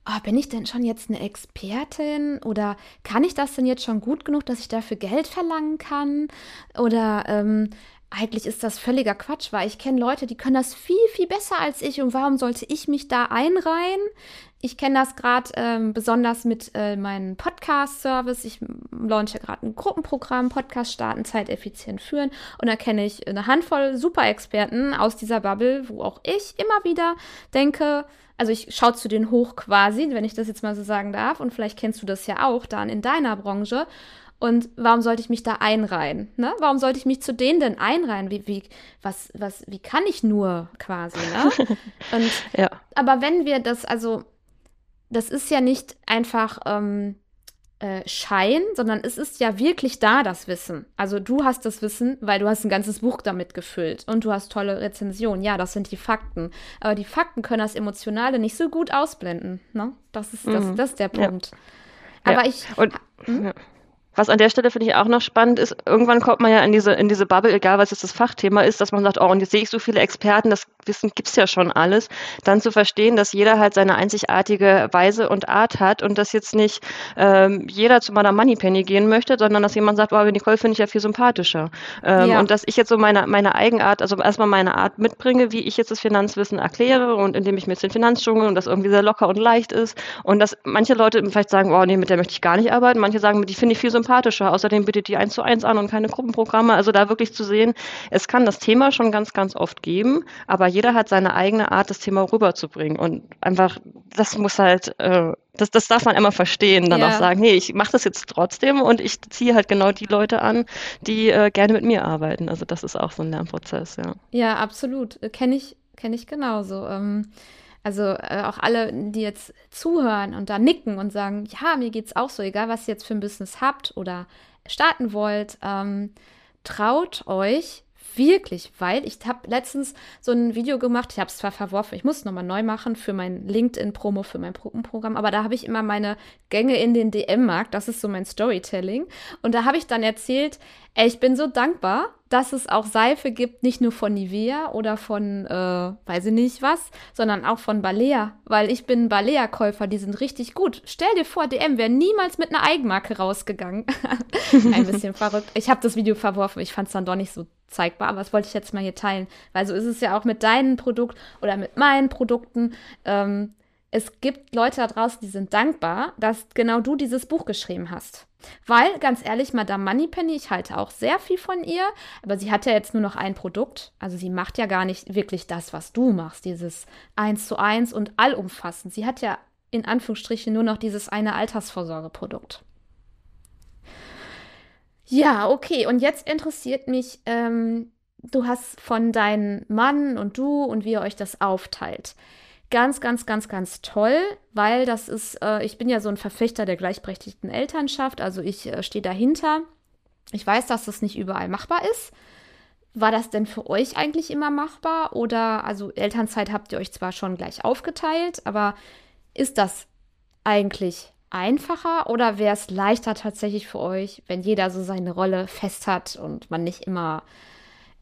oh, bin ich denn schon jetzt eine Expertin oder kann ich das denn jetzt schon gut genug, dass ich dafür Geld verlangen kann? Oder ähm, eigentlich ist das völliger Quatsch, weil ich kenne Leute, die können das viel, viel besser als ich und warum sollte ich mich da einreihen? Ich kenne das gerade ähm, besonders mit äh, meinem Podcast-Service. Ich launche gerade ein Gruppenprogramm, Podcast starten, zeiteffizient führen. Und da kenne ich eine Handvoll Super-Experten aus dieser Bubble, wo auch ich immer wieder denke, also ich schaue zu denen hoch quasi, wenn ich das jetzt mal so sagen darf. Und vielleicht kennst du das ja auch dann in deiner Branche. Und warum sollte ich mich da einreihen? Ne? Warum sollte ich mich zu denen denn einreihen? Wie, wie, was, was, wie kann ich nur quasi? Ne? Und, ja. Aber wenn wir das, also, das ist ja nicht einfach ähm, äh, Schein, sondern es ist ja wirklich da, das Wissen. Also du hast das Wissen, weil du hast ein ganzes Buch damit gefüllt und du hast tolle Rezensionen. Ja, das sind die Fakten. Aber die Fakten können das Emotionale nicht so gut ausblenden. Ne? Das, ist, das, mhm. das ist der Punkt. Ja. Aber ja. ich. Und, hm? ja. Was an der Stelle finde ich auch noch spannend ist, irgendwann kommt man ja in diese, in diese Bubble, egal was jetzt das Fachthema ist, dass man sagt, oh, und jetzt sehe ich so viele Experten, das Wissen gibt's ja schon alles. Dann zu verstehen, dass jeder halt seine einzigartige Weise und Art hat und dass jetzt nicht ähm, jeder zu meiner Moneypenny gehen möchte, sondern dass jemand sagt, oh, Nicole finde ich ja viel sympathischer. Ähm, ja. Und dass ich jetzt so meine, meine Eigenart, also erstmal meine Art mitbringe, wie ich jetzt das Finanzwissen erkläre und indem ich mir jetzt den Finanzdschungel und das irgendwie sehr locker und leicht ist. Und dass manche Leute vielleicht sagen, oh nee, mit der möchte ich gar nicht arbeiten. Manche sagen, die finde ich viel sympathischer sympathischer. Außerdem bietet die eins zu eins an und keine Gruppenprogramme. Also da wirklich zu sehen, es kann das Thema schon ganz, ganz oft geben, aber jeder hat seine eigene Art, das Thema rüberzubringen. Und einfach, das muss halt, äh, das, das darf man immer verstehen, dann ja. auch sagen, nee, ich mache das jetzt trotzdem und ich ziehe halt genau die Leute an, die äh, gerne mit mir arbeiten. Also das ist auch so ein Lernprozess, ja. Ja, absolut. Kenne ich, kenne ich genauso. Ähm also äh, auch alle, die jetzt zuhören und da nicken und sagen, ja, mir geht's auch so, egal was ihr jetzt für ein Business habt oder starten wollt, ähm, traut euch wirklich, weil ich habe letztens so ein Video gemacht, ich habe es zwar verworfen, ich muss es nochmal neu machen für mein LinkedIn-Promo, für mein Gruppenprogramm, aber da habe ich immer meine Gänge in den DM-Markt, das ist so mein Storytelling. Und da habe ich dann erzählt, ey, ich bin so dankbar, dass es auch Seife gibt, nicht nur von Nivea oder von, äh, weiß ich nicht was, sondern auch von Balea, weil ich bin Balea-Käufer, die sind richtig gut. Stell dir vor, DM wäre niemals mit einer Eigenmarke rausgegangen. Ein bisschen verrückt. Ich habe das Video verworfen, ich fand es dann doch nicht so zeigbar, aber das wollte ich jetzt mal hier teilen, weil so ist es ja auch mit deinem Produkt oder mit meinen Produkten. Ähm, es gibt Leute da draußen, die sind dankbar, dass genau du dieses Buch geschrieben hast. Weil, ganz ehrlich, Madame Moneypenny, ich halte auch sehr viel von ihr, aber sie hat ja jetzt nur noch ein Produkt. Also sie macht ja gar nicht wirklich das, was du machst, dieses eins zu eins und allumfassend. Sie hat ja in Anführungsstrichen nur noch dieses eine Altersvorsorgeprodukt. Ja, okay. Und jetzt interessiert mich, ähm, du hast von deinem Mann und du und wie ihr euch das aufteilt. Ganz, ganz, ganz, ganz toll, weil das ist, äh, ich bin ja so ein Verfechter der gleichberechtigten Elternschaft, also ich äh, stehe dahinter. Ich weiß, dass das nicht überall machbar ist. War das denn für euch eigentlich immer machbar? Oder, also Elternzeit habt ihr euch zwar schon gleich aufgeteilt, aber ist das eigentlich einfacher oder wäre es leichter tatsächlich für euch, wenn jeder so seine Rolle fest hat und man nicht immer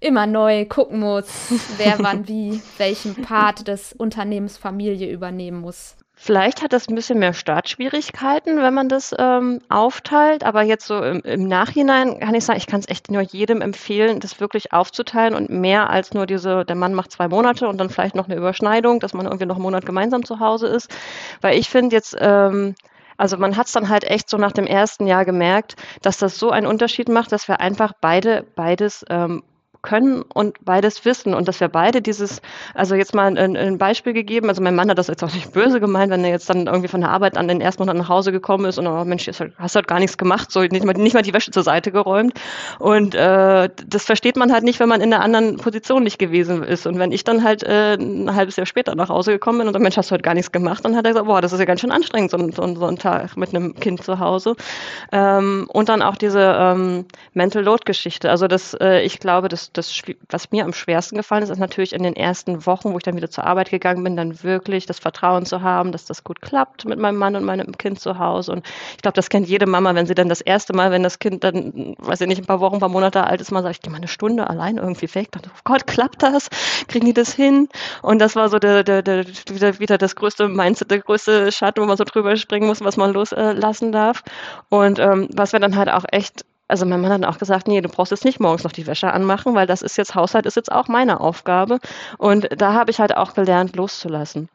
immer neu gucken muss, wer wann wie welchen Part des Unternehmens Familie übernehmen muss? Vielleicht hat das ein bisschen mehr Startschwierigkeiten, wenn man das ähm, aufteilt, aber jetzt so im, im Nachhinein kann ich sagen, ich kann es echt nur jedem empfehlen, das wirklich aufzuteilen und mehr als nur diese, der Mann macht zwei Monate und dann vielleicht noch eine Überschneidung, dass man irgendwie noch einen Monat gemeinsam zu Hause ist. Weil ich finde jetzt, ähm, also man hat es dann halt echt so nach dem ersten Jahr gemerkt, dass das so einen Unterschied macht, dass wir einfach beide beides ähm, können und beides wissen und dass wir beide dieses, also jetzt mal ein, ein, Beispiel gegeben, also mein Mann hat das jetzt auch nicht böse gemeint, wenn er jetzt dann irgendwie von der Arbeit an den ersten Monat nach Hause gekommen ist und oh Mensch, hast halt gar nichts gemacht, so nicht mal, nicht mal die Wäsche zur Seite geräumt. Und äh, das versteht man halt nicht, wenn man in einer anderen Position nicht gewesen ist. Und wenn ich dann halt äh, ein halbes Jahr später nach Hause gekommen bin und der Mensch, hast du halt gar nichts gemacht, dann hat er gesagt, boah, das ist ja ganz schön anstrengend, so, so, so ein Tag mit einem Kind zu Hause. Ähm, und dann auch diese ähm, Mental Load Geschichte, also das, äh, ich glaube, das das, was mir am schwersten gefallen ist, ist natürlich in den ersten Wochen, wo ich dann wieder zur Arbeit gegangen bin, dann wirklich das Vertrauen zu haben, dass das gut klappt mit meinem Mann und meinem Kind zu Hause. Und ich glaube, das kennt jede Mama, wenn sie dann das erste Mal, wenn das Kind dann, weiß ich nicht, ein paar Wochen, ein paar Monate alt ist, mal sagt, ich gehe mal eine Stunde allein irgendwie weg. Dann, oh Gott, klappt das? Kriegen die das hin? Und das war so der, der, der, wieder, wieder das größte Mindset, der größte Schatten, wo man so drüber springen muss, was man loslassen darf. Und ähm, was wir dann halt auch echt also mein Mann hat auch gesagt, nee, du brauchst jetzt nicht morgens noch die Wäsche anmachen, weil das ist jetzt Haushalt, ist jetzt auch meine Aufgabe. Und da habe ich halt auch gelernt, loszulassen.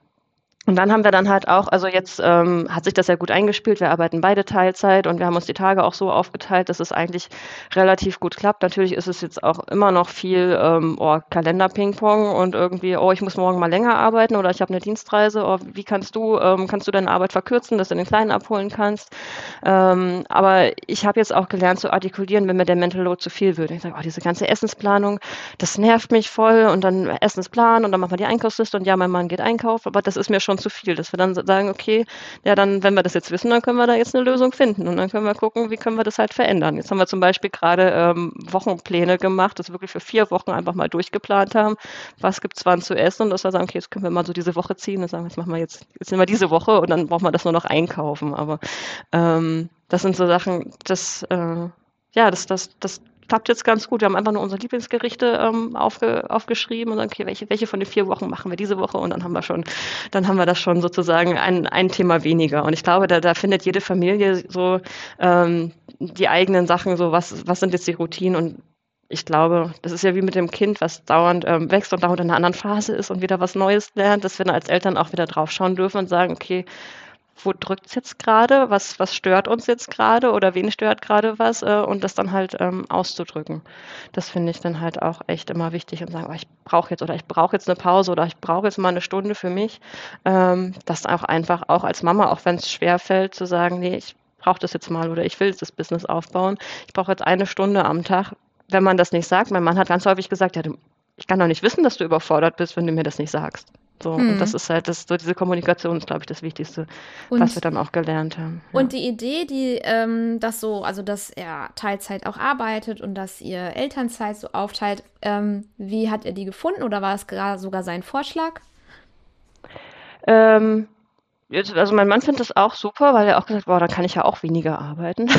Und dann haben wir dann halt auch, also jetzt ähm, hat sich das ja gut eingespielt. Wir arbeiten beide Teilzeit und wir haben uns die Tage auch so aufgeteilt, dass es eigentlich relativ gut klappt. Natürlich ist es jetzt auch immer noch viel ähm, oh, Kalender-Ping-Pong und irgendwie, oh, ich muss morgen mal länger arbeiten oder ich habe eine Dienstreise. Oh, wie kannst du, ähm, kannst du deine Arbeit verkürzen, dass du den Kleinen abholen kannst? Ähm, aber ich habe jetzt auch gelernt zu artikulieren, wenn mir der Mental Load zu viel wird. Ich sage, oh, diese ganze Essensplanung, das nervt mich voll und dann Essensplan und dann machen wir die Einkaufsliste und ja, mein Mann geht einkaufen, aber das ist mir schon schon zu viel, dass wir dann sagen, okay, ja, dann, wenn wir das jetzt wissen, dann können wir da jetzt eine Lösung finden und dann können wir gucken, wie können wir das halt verändern. Jetzt haben wir zum Beispiel gerade ähm, Wochenpläne gemacht, das wir wirklich für vier Wochen einfach mal durchgeplant haben, was gibt es wann zu essen und dass wir sagen, okay, jetzt können wir mal so diese Woche ziehen und sagen, jetzt machen wir jetzt, jetzt nehmen wir diese Woche und dann brauchen wir das nur noch einkaufen. Aber ähm, das sind so Sachen, das, äh, ja, das, das, das klappt jetzt ganz gut. Wir haben einfach nur unsere Lieblingsgerichte ähm, aufge, aufgeschrieben und dann, okay, welche, welche von den vier Wochen machen wir diese Woche und dann haben wir schon, dann haben wir das schon sozusagen ein, ein Thema weniger. Und ich glaube, da, da findet jede Familie so ähm, die eigenen Sachen, so was, was sind jetzt die Routinen und ich glaube, das ist ja wie mit dem Kind, was dauernd ähm, wächst und dauernd in einer anderen Phase ist und wieder was Neues lernt, dass wir dann als Eltern auch wieder draufschauen dürfen und sagen, okay, wo drückt es jetzt gerade, was, was stört uns jetzt gerade oder wen stört gerade was äh, und das dann halt ähm, auszudrücken. Das finde ich dann halt auch echt immer wichtig und sagen, oh, ich brauche jetzt oder ich brauche jetzt eine Pause oder ich brauche jetzt mal eine Stunde für mich. Ähm, das auch einfach auch als Mama, auch wenn es schwer fällt, zu sagen, nee, ich brauche das jetzt mal oder ich will jetzt das Business aufbauen. Ich brauche jetzt eine Stunde am Tag. Wenn man das nicht sagt, mein Mann hat ganz häufig gesagt, ja, du, ich kann doch nicht wissen, dass du überfordert bist, wenn du mir das nicht sagst. So, mhm. und das ist halt das, so diese Kommunikation ist, glaube ich, das Wichtigste, und, was wir dann auch gelernt haben. Ja. Und die Idee, die ähm, das so, also dass er Teilzeit auch arbeitet und dass ihr Elternzeit so aufteilt, ähm, wie hat er die gefunden oder war es sogar sein Vorschlag? Ähm, also mein Mann findet das auch super, weil er auch gesagt, boah, dann kann ich ja auch weniger arbeiten.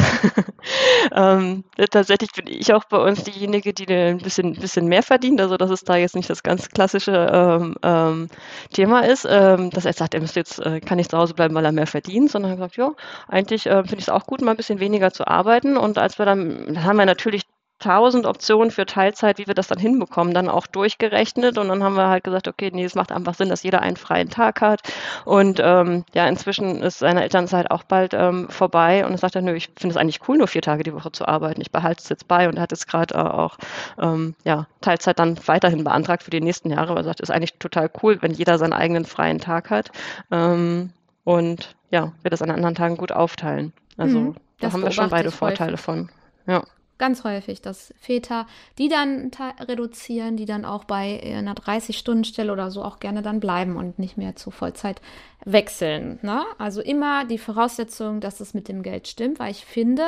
ähm, tatsächlich bin ich auch bei uns diejenige, die ein bisschen, bisschen mehr verdient, also dass es da jetzt nicht das ganz klassische ähm, ähm, Thema ist, ähm, dass er sagt, er müsste jetzt, äh, kann nicht zu Hause bleiben, weil er mehr verdient, sondern er sagt, ja, eigentlich äh, finde ich es auch gut, mal ein bisschen weniger zu arbeiten. Und als wir dann, dann haben wir natürlich tausend Optionen für Teilzeit, wie wir das dann hinbekommen, dann auch durchgerechnet und dann haben wir halt gesagt, okay, nee, es macht einfach Sinn, dass jeder einen freien Tag hat und ähm, ja, inzwischen ist seine Elternzeit auch bald ähm, vorbei und er sagt er, nö, ich finde es eigentlich cool, nur vier Tage die Woche zu arbeiten, ich behalte es jetzt bei und er hat jetzt gerade äh, auch ähm, ja, Teilzeit dann weiterhin beantragt für die nächsten Jahre, weil er sagt, ist eigentlich total cool, wenn jeder seinen eigenen freien Tag hat ähm, und ja, wir das an anderen Tagen gut aufteilen. Also mhm, da haben wir schon beide Vorteile von. Ja. Ganz häufig, dass Väter, die dann reduzieren, die dann auch bei einer 30-Stunden-Stelle oder so auch gerne dann bleiben und nicht mehr zu Vollzeit wechseln. Ne? Also immer die Voraussetzung, dass es mit dem Geld stimmt, weil ich finde,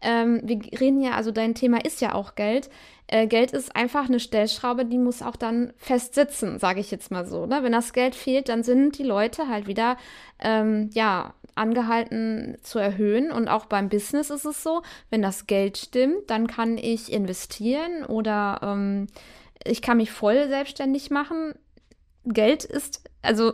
ähm, wir reden ja, also dein Thema ist ja auch Geld. Äh, Geld ist einfach eine Stellschraube, die muss auch dann fest sitzen, sage ich jetzt mal so. Ne? Wenn das Geld fehlt, dann sind die Leute halt wieder, ähm, ja, angehalten zu erhöhen. Und auch beim Business ist es so, wenn das Geld stimmt, dann kann ich investieren oder ähm, ich kann mich voll selbstständig machen. Geld ist, also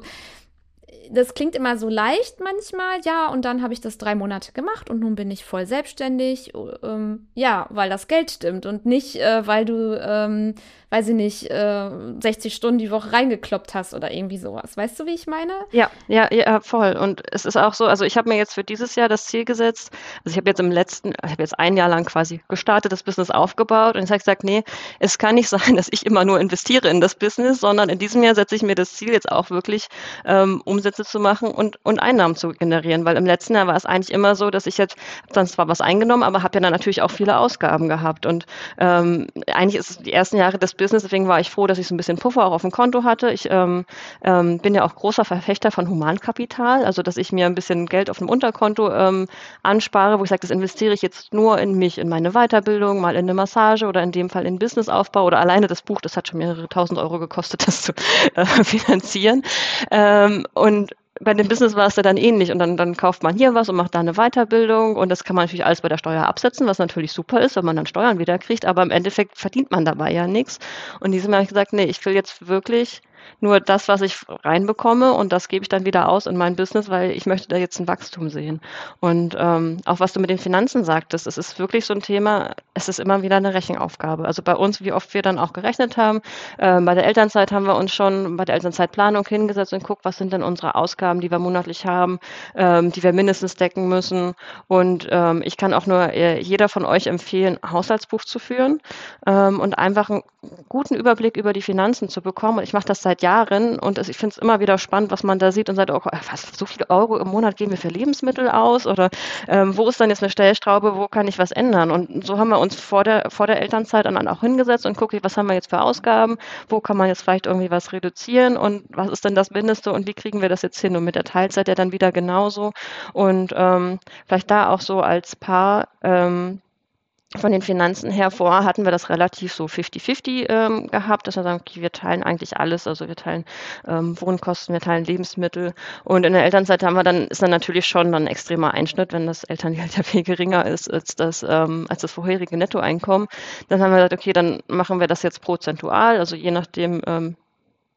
das klingt immer so leicht manchmal, ja, und dann habe ich das drei Monate gemacht und nun bin ich voll selbstständig, ähm, ja, weil das Geld stimmt und nicht, äh, weil du, ähm, weiß ich nicht, äh, 60 Stunden die Woche reingekloppt hast oder irgendwie sowas. Weißt du, wie ich meine? Ja, ja, ja, voll. Und es ist auch so, also ich habe mir jetzt für dieses Jahr das Ziel gesetzt, also ich habe jetzt im letzten, ich habe jetzt ein Jahr lang quasi gestartet, das Business aufgebaut und ich habe gesagt, nee, es kann nicht sein, dass ich immer nur investiere in das Business, sondern in diesem Jahr setze ich mir das Ziel jetzt auch wirklich ähm, Umsätze zu machen und, und Einnahmen zu generieren, weil im letzten Jahr war es eigentlich immer so, dass ich jetzt dann zwar was eingenommen, aber habe ja dann natürlich auch viele Ausgaben gehabt und ähm, eigentlich ist es die ersten Jahre des Business, deswegen war ich froh, dass ich so ein bisschen Puffer auch auf dem Konto hatte. Ich ähm, ähm, bin ja auch großer Verfechter von Humankapital, also dass ich mir ein bisschen Geld auf dem Unterkonto ähm, anspare, wo ich sage, das investiere ich jetzt nur in mich, in meine Weiterbildung, mal in eine Massage oder in dem Fall in Businessaufbau oder alleine das Buch, das hat schon mehrere tausend Euro gekostet, das zu äh, finanzieren. Ähm, und bei dem Business war es ja dann ähnlich. Und dann, dann kauft man hier was und macht da eine Weiterbildung. Und das kann man natürlich alles bei der Steuer absetzen, was natürlich super ist, wenn man dann Steuern wieder kriegt, aber im Endeffekt verdient man dabei ja nichts. Und diesem Mal habe ich gesagt, nee, ich will jetzt wirklich nur das, was ich reinbekomme und das gebe ich dann wieder aus in mein Business, weil ich möchte da jetzt ein Wachstum sehen. Und ähm, auch was du mit den Finanzen sagtest, es ist wirklich so ein Thema, es ist immer wieder eine Rechenaufgabe. Also bei uns, wie oft wir dann auch gerechnet haben, äh, bei der Elternzeit haben wir uns schon bei der Elternzeitplanung hingesetzt und guckt, was sind denn unsere Ausgaben, die wir monatlich haben, ähm, die wir mindestens decken müssen. Und ähm, ich kann auch nur äh, jeder von euch empfehlen, Haushaltsbuch zu führen ähm, und einfach einen guten Überblick über die Finanzen zu bekommen. Und ich mache das seit seit Jahren und ich finde es immer wieder spannend, was man da sieht und sagt, oh, was, so viele Euro im Monat geben wir für Lebensmittel aus oder ähm, wo ist dann jetzt eine Stellstraube, wo kann ich was ändern? Und so haben wir uns vor der, vor der Elternzeit dann auch hingesetzt und gucke, was haben wir jetzt für Ausgaben, wo kann man jetzt vielleicht irgendwie was reduzieren und was ist denn das Mindeste und wie kriegen wir das jetzt hin? Und mit der Teilzeit ja dann wieder genauso und ähm, vielleicht da auch so als Paar ähm, von den Finanzen her vor hatten wir das relativ so 50-50 ähm, gehabt, dass wir sagen, okay, wir teilen eigentlich alles, also wir teilen ähm, Wohnkosten, wir teilen Lebensmittel und in der Elternzeit haben wir dann, ist dann natürlich schon dann ein extremer Einschnitt, wenn das Elterngeld ja viel geringer ist als das, ähm, als das vorherige Nettoeinkommen. Dann haben wir gesagt, okay, dann machen wir das jetzt prozentual, also je nachdem, ähm,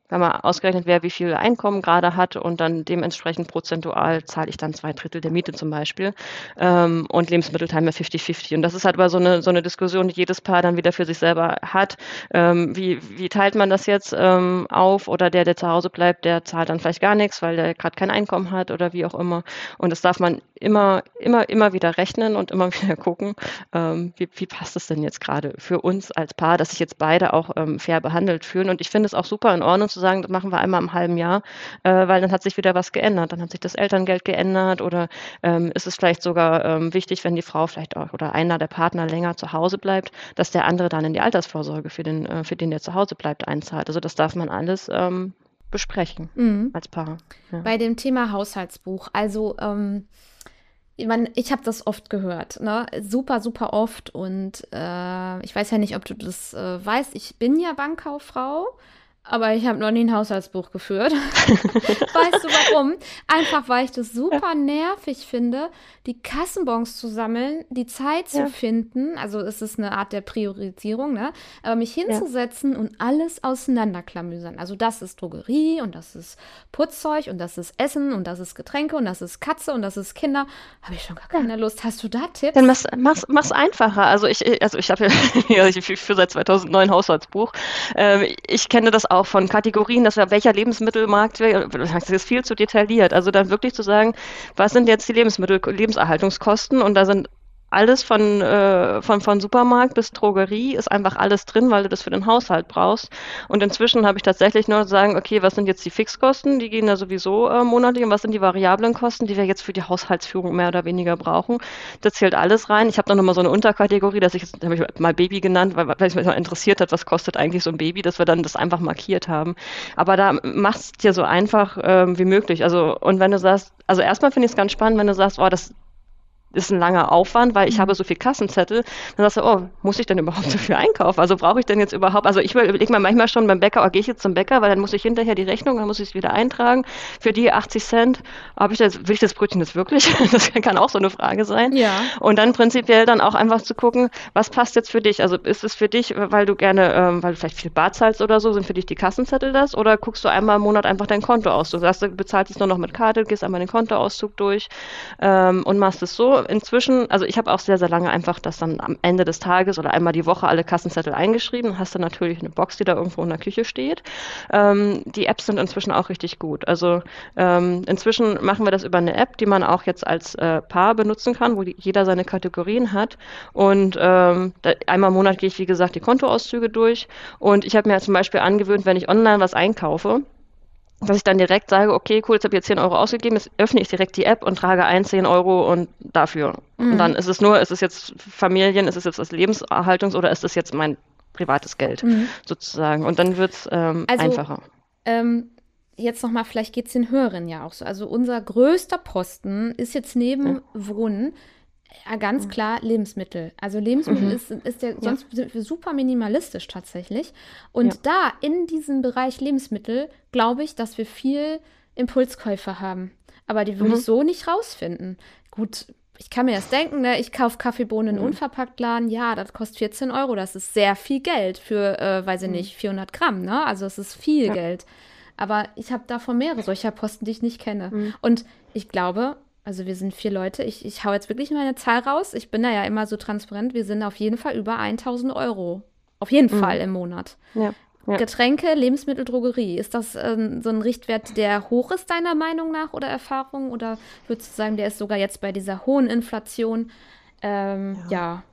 wenn man ausgerechnet, wer wie viel Einkommen gerade hat und dann dementsprechend prozentual zahle ich dann zwei Drittel der Miete zum Beispiel ähm, und Lebensmittel teilen wir 50-50. Und das ist halt aber so eine, so eine Diskussion, die jedes Paar dann wieder für sich selber hat. Ähm, wie, wie teilt man das jetzt ähm, auf oder der, der zu Hause bleibt, der zahlt dann vielleicht gar nichts, weil der gerade kein Einkommen hat oder wie auch immer. Und das darf man immer, immer, immer wieder rechnen und immer wieder gucken, ähm, wie, wie passt es denn jetzt gerade für uns als Paar, dass sich jetzt beide auch ähm, fair behandelt fühlen. Und ich finde es auch super in Ordnung zu sagen, das machen wir einmal im halben Jahr, äh, weil dann hat sich wieder was geändert. Dann hat sich das Elterngeld geändert oder ähm, ist es vielleicht sogar ähm, wichtig, wenn die Frau vielleicht auch oder einer der Partner länger zu Hause bleibt, dass der andere dann in die Altersvorsorge für den, äh, für den der zu Hause bleibt, einzahlt. Also das darf man alles ähm, besprechen mhm. als Paar. Ja. Bei dem Thema Haushaltsbuch, also ähm, ich, mein, ich habe das oft gehört, ne? super, super oft und äh, ich weiß ja nicht, ob du das äh, weißt, ich bin ja Bankkauffrau aber ich habe noch nie ein Haushaltsbuch geführt. weißt du warum? Einfach, weil ich das super nervig finde, die Kassenbons zu sammeln, die Zeit zu ja. finden. Also es ist eine Art der Priorisierung, ne? Aber mich hinzusetzen ja. und alles auseinanderklamüsern. Also das ist Drogerie und das ist Putzzeug und das ist Essen und das ist Getränke und das ist Katze und das ist Kinder. Habe ich schon gar keine ja. Lust. Hast du da Tipps? Dann mach's, mach's, mach's einfacher. Also ich, also ich habe ja, ich führe seit 2009 Haushaltsbuch. Ähm, ich kenne das auch auch von Kategorien, dass wir, welcher Lebensmittelmarkt, das ist viel zu detailliert. Also dann wirklich zu sagen, was sind jetzt die Lebensmittel, Lebenserhaltungskosten und da sind alles von, äh, von, von Supermarkt bis Drogerie ist einfach alles drin, weil du das für den Haushalt brauchst. Und inzwischen habe ich tatsächlich nur zu sagen, okay, was sind jetzt die Fixkosten? Die gehen ja sowieso äh, monatlich. Und was sind die variablen Kosten, die wir jetzt für die Haushaltsführung mehr oder weniger brauchen? Da zählt alles rein. Ich habe noch mal so eine Unterkategorie, dass ich jetzt, ich mal Baby genannt, weil, weil es mich mal interessiert hat, was kostet eigentlich so ein Baby, dass wir dann das einfach markiert haben. Aber da macht es dir so einfach ähm, wie möglich. Also, und wenn du sagst, also erstmal finde ich es ganz spannend, wenn du sagst, oh, das ist ein langer Aufwand, weil ich mhm. habe so viel Kassenzettel. Dann sagst du, oh, muss ich denn überhaupt so viel einkaufen? Also brauche ich denn jetzt überhaupt, also ich überlege mir manchmal schon beim Bäcker, oh, gehe ich jetzt zum Bäcker, weil dann muss ich hinterher die Rechnung, dann muss ich es wieder eintragen. Für die 80 Cent, habe ich das, will ich das Brötchen jetzt wirklich? Das kann auch so eine Frage sein. Ja. Und dann prinzipiell dann auch einfach zu gucken, was passt jetzt für dich? Also ist es für dich, weil du gerne, ähm, weil du vielleicht viel Bar zahlst oder so, sind für dich die Kassenzettel das? Oder guckst du einmal im Monat einfach dein Konto aus? Du sagst, du bezahlst es nur noch mit Karte, gehst einmal den Kontoauszug durch ähm, und machst es so. Inzwischen, also ich habe auch sehr, sehr lange einfach das dann am Ende des Tages oder einmal die Woche alle Kassenzettel eingeschrieben. Hast dann natürlich eine Box, die da irgendwo in der Küche steht. Ähm, die Apps sind inzwischen auch richtig gut. Also ähm, inzwischen machen wir das über eine App, die man auch jetzt als äh, Paar benutzen kann, wo die, jeder seine Kategorien hat. Und ähm, da, einmal im Monat gehe ich, wie gesagt, die Kontoauszüge durch. Und ich habe mir zum Beispiel angewöhnt, wenn ich online was einkaufe, dass ich dann direkt sage, okay, cool, jetzt habe ich jetzt 10 Euro ausgegeben, jetzt öffne ich direkt die App und trage ein 10 Euro und dafür. Mhm. Und dann ist es nur, ist es jetzt Familien, ist es jetzt das Lebenserhaltungs- oder ist es jetzt mein privates Geld mhm. sozusagen. Und dann wird es ähm, also, einfacher. Ähm, jetzt nochmal, vielleicht geht es den Hörern ja auch so. Also unser größter Posten ist jetzt neben ja. Wohnen ja, ganz klar Lebensmittel. Also Lebensmittel mhm. ist, ist ja sonst ja. super minimalistisch tatsächlich. Und ja. da in diesem Bereich Lebensmittel glaube ich, dass wir viel Impulskäufe haben. Aber die würde mhm. ich so nicht rausfinden. Gut, ich kann mir das denken, ne? ich kaufe Kaffeebohnen in mhm. Unverpacktladen, ja, das kostet 14 Euro, das ist sehr viel Geld für, äh, weiß ich mhm. nicht, 400 Gramm, ne? Also es ist viel Geld. Aber ich habe davon mehrere solcher Posten, die ich nicht kenne. Mhm. Und ich glaube, also wir sind vier Leute. Ich, ich hau jetzt wirklich meine Zahl raus. Ich bin da ja immer so transparent. Wir sind auf jeden Fall über 1000 Euro. Auf jeden mhm. Fall im Monat. Ja, ja. Getränke, Lebensmittel, Drogerie. Ist das ähm, so ein Richtwert, der hoch ist, deiner Meinung nach oder Erfahrung? Oder würdest du sagen, der ist sogar jetzt bei dieser hohen Inflation ähm, ja. ja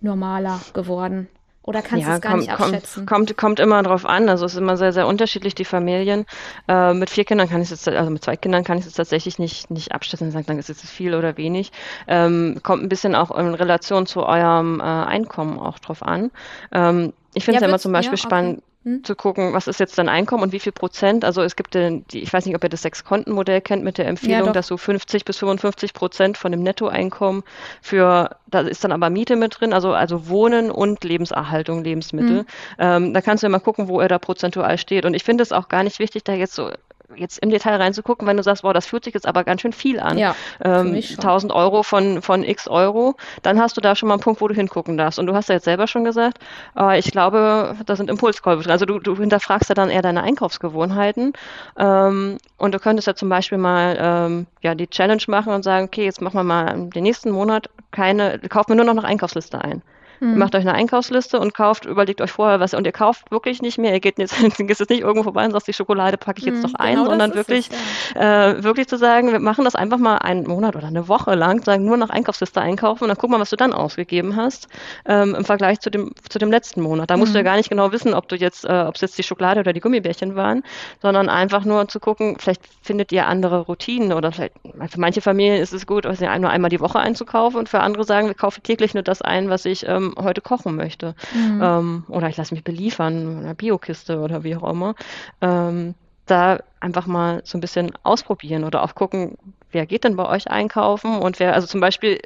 normaler geworden? Oder kannst ja, du es gar kommt, nicht abschätzen? Kommt, kommt, kommt immer drauf an. Also es ist immer sehr, sehr unterschiedlich, die Familien. Äh, mit vier Kindern kann ich es jetzt, also mit zwei Kindern kann ich es tatsächlich nicht, nicht abschätzen und sagen, dann ist es viel oder wenig. Ähm, kommt ein bisschen auch in Relation zu eurem äh, Einkommen auch drauf an. Ähm, ich finde es ja, immer zum Beispiel ja, okay. spannend, hm? zu gucken, was ist jetzt dein Einkommen und wie viel Prozent. Also es gibt den, die, ich weiß nicht, ob ihr das Sechs-Konten-Modell kennt mit der Empfehlung, ja, dass so 50 bis 55 Prozent von dem Nettoeinkommen für, da ist dann aber Miete mit drin, also, also Wohnen und Lebenserhaltung, Lebensmittel. Hm. Ähm, da kannst du immer gucken, wo er da prozentual steht. Und ich finde es auch gar nicht wichtig, da jetzt so jetzt im Detail reinzugucken, wenn du sagst, wow, das fühlt sich jetzt aber ganz schön viel an. Ja, ähm, 1000 Euro von, von x Euro, dann hast du da schon mal einen Punkt, wo du hingucken darfst. Und du hast ja jetzt selber schon gesagt, äh, ich glaube, da sind Impulskäufe drin. Also du, du hinterfragst ja dann eher deine Einkaufsgewohnheiten. Ähm, und du könntest ja zum Beispiel mal ähm, ja, die Challenge machen und sagen, okay, jetzt machen wir mal den nächsten Monat keine, kaufen wir nur noch eine Einkaufsliste ein. Ihr macht euch eine Einkaufsliste und kauft, überlegt euch vorher was und ihr kauft wirklich nicht mehr. Ihr geht jetzt, geht jetzt nicht irgendwo vorbei und sagt, die Schokolade packe ich jetzt mhm, noch ein, genau sondern wirklich, es, ja. äh, wirklich zu sagen, wir machen das einfach mal einen Monat oder eine Woche lang, sagen nur nach Einkaufsliste einkaufen und dann guck mal, was du dann ausgegeben hast ähm, im Vergleich zu dem, zu dem letzten Monat. Da musst du ja mhm. gar nicht genau wissen, ob du jetzt, äh, ob es jetzt die Schokolade oder die Gummibärchen waren, sondern einfach nur zu gucken, vielleicht findet ihr andere Routinen oder vielleicht, für manche Familien ist es gut, also nur einmal die Woche einzukaufen und für andere sagen, wir kaufen täglich nur das ein, was ich ähm, heute kochen möchte. Mhm. Ähm, oder ich lasse mich beliefern, einer Biokiste oder wie auch immer. Ähm, da einfach mal so ein bisschen ausprobieren oder auch gucken, wer geht denn bei euch einkaufen und wer, also zum Beispiel,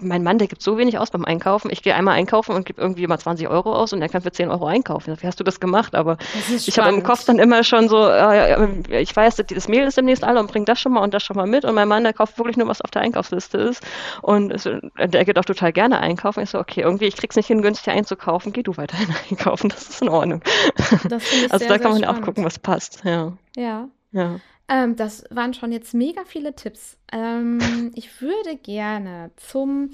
mein Mann, der gibt so wenig aus beim Einkaufen. Ich gehe einmal einkaufen und gebe irgendwie mal 20 Euro aus und er kann für 10 Euro einkaufen. Wie hast du das gemacht? Aber das ich habe im Kopf dann immer schon so, äh, ich weiß, das Mehl ist demnächst alle und bringt das schon mal und das schon mal mit. Und mein Mann, der kauft wirklich nur, was auf der Einkaufsliste ist. Und es, der geht auch total gerne einkaufen. Ich so, okay, irgendwie, ich krieg's nicht hin, günstig einzukaufen. Geh du weiterhin einkaufen. Das ist in Ordnung. also sehr, da kann man ja auch gucken, was passt. Ja. Ja. Ja. Ähm, das waren schon jetzt mega viele Tipps. Ähm, ich würde gerne zum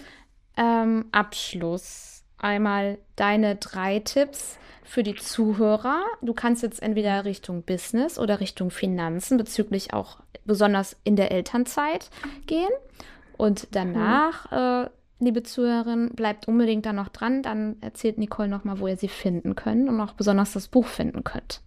ähm, Abschluss einmal deine drei Tipps für die Zuhörer. Du kannst jetzt entweder Richtung Business oder Richtung Finanzen bezüglich auch besonders in der Elternzeit gehen. Und danach mhm. äh, liebe Zuhörerin, bleibt unbedingt da noch dran. Dann erzählt Nicole nochmal, wo ihr sie finden könnt und auch besonders das Buch finden könnt.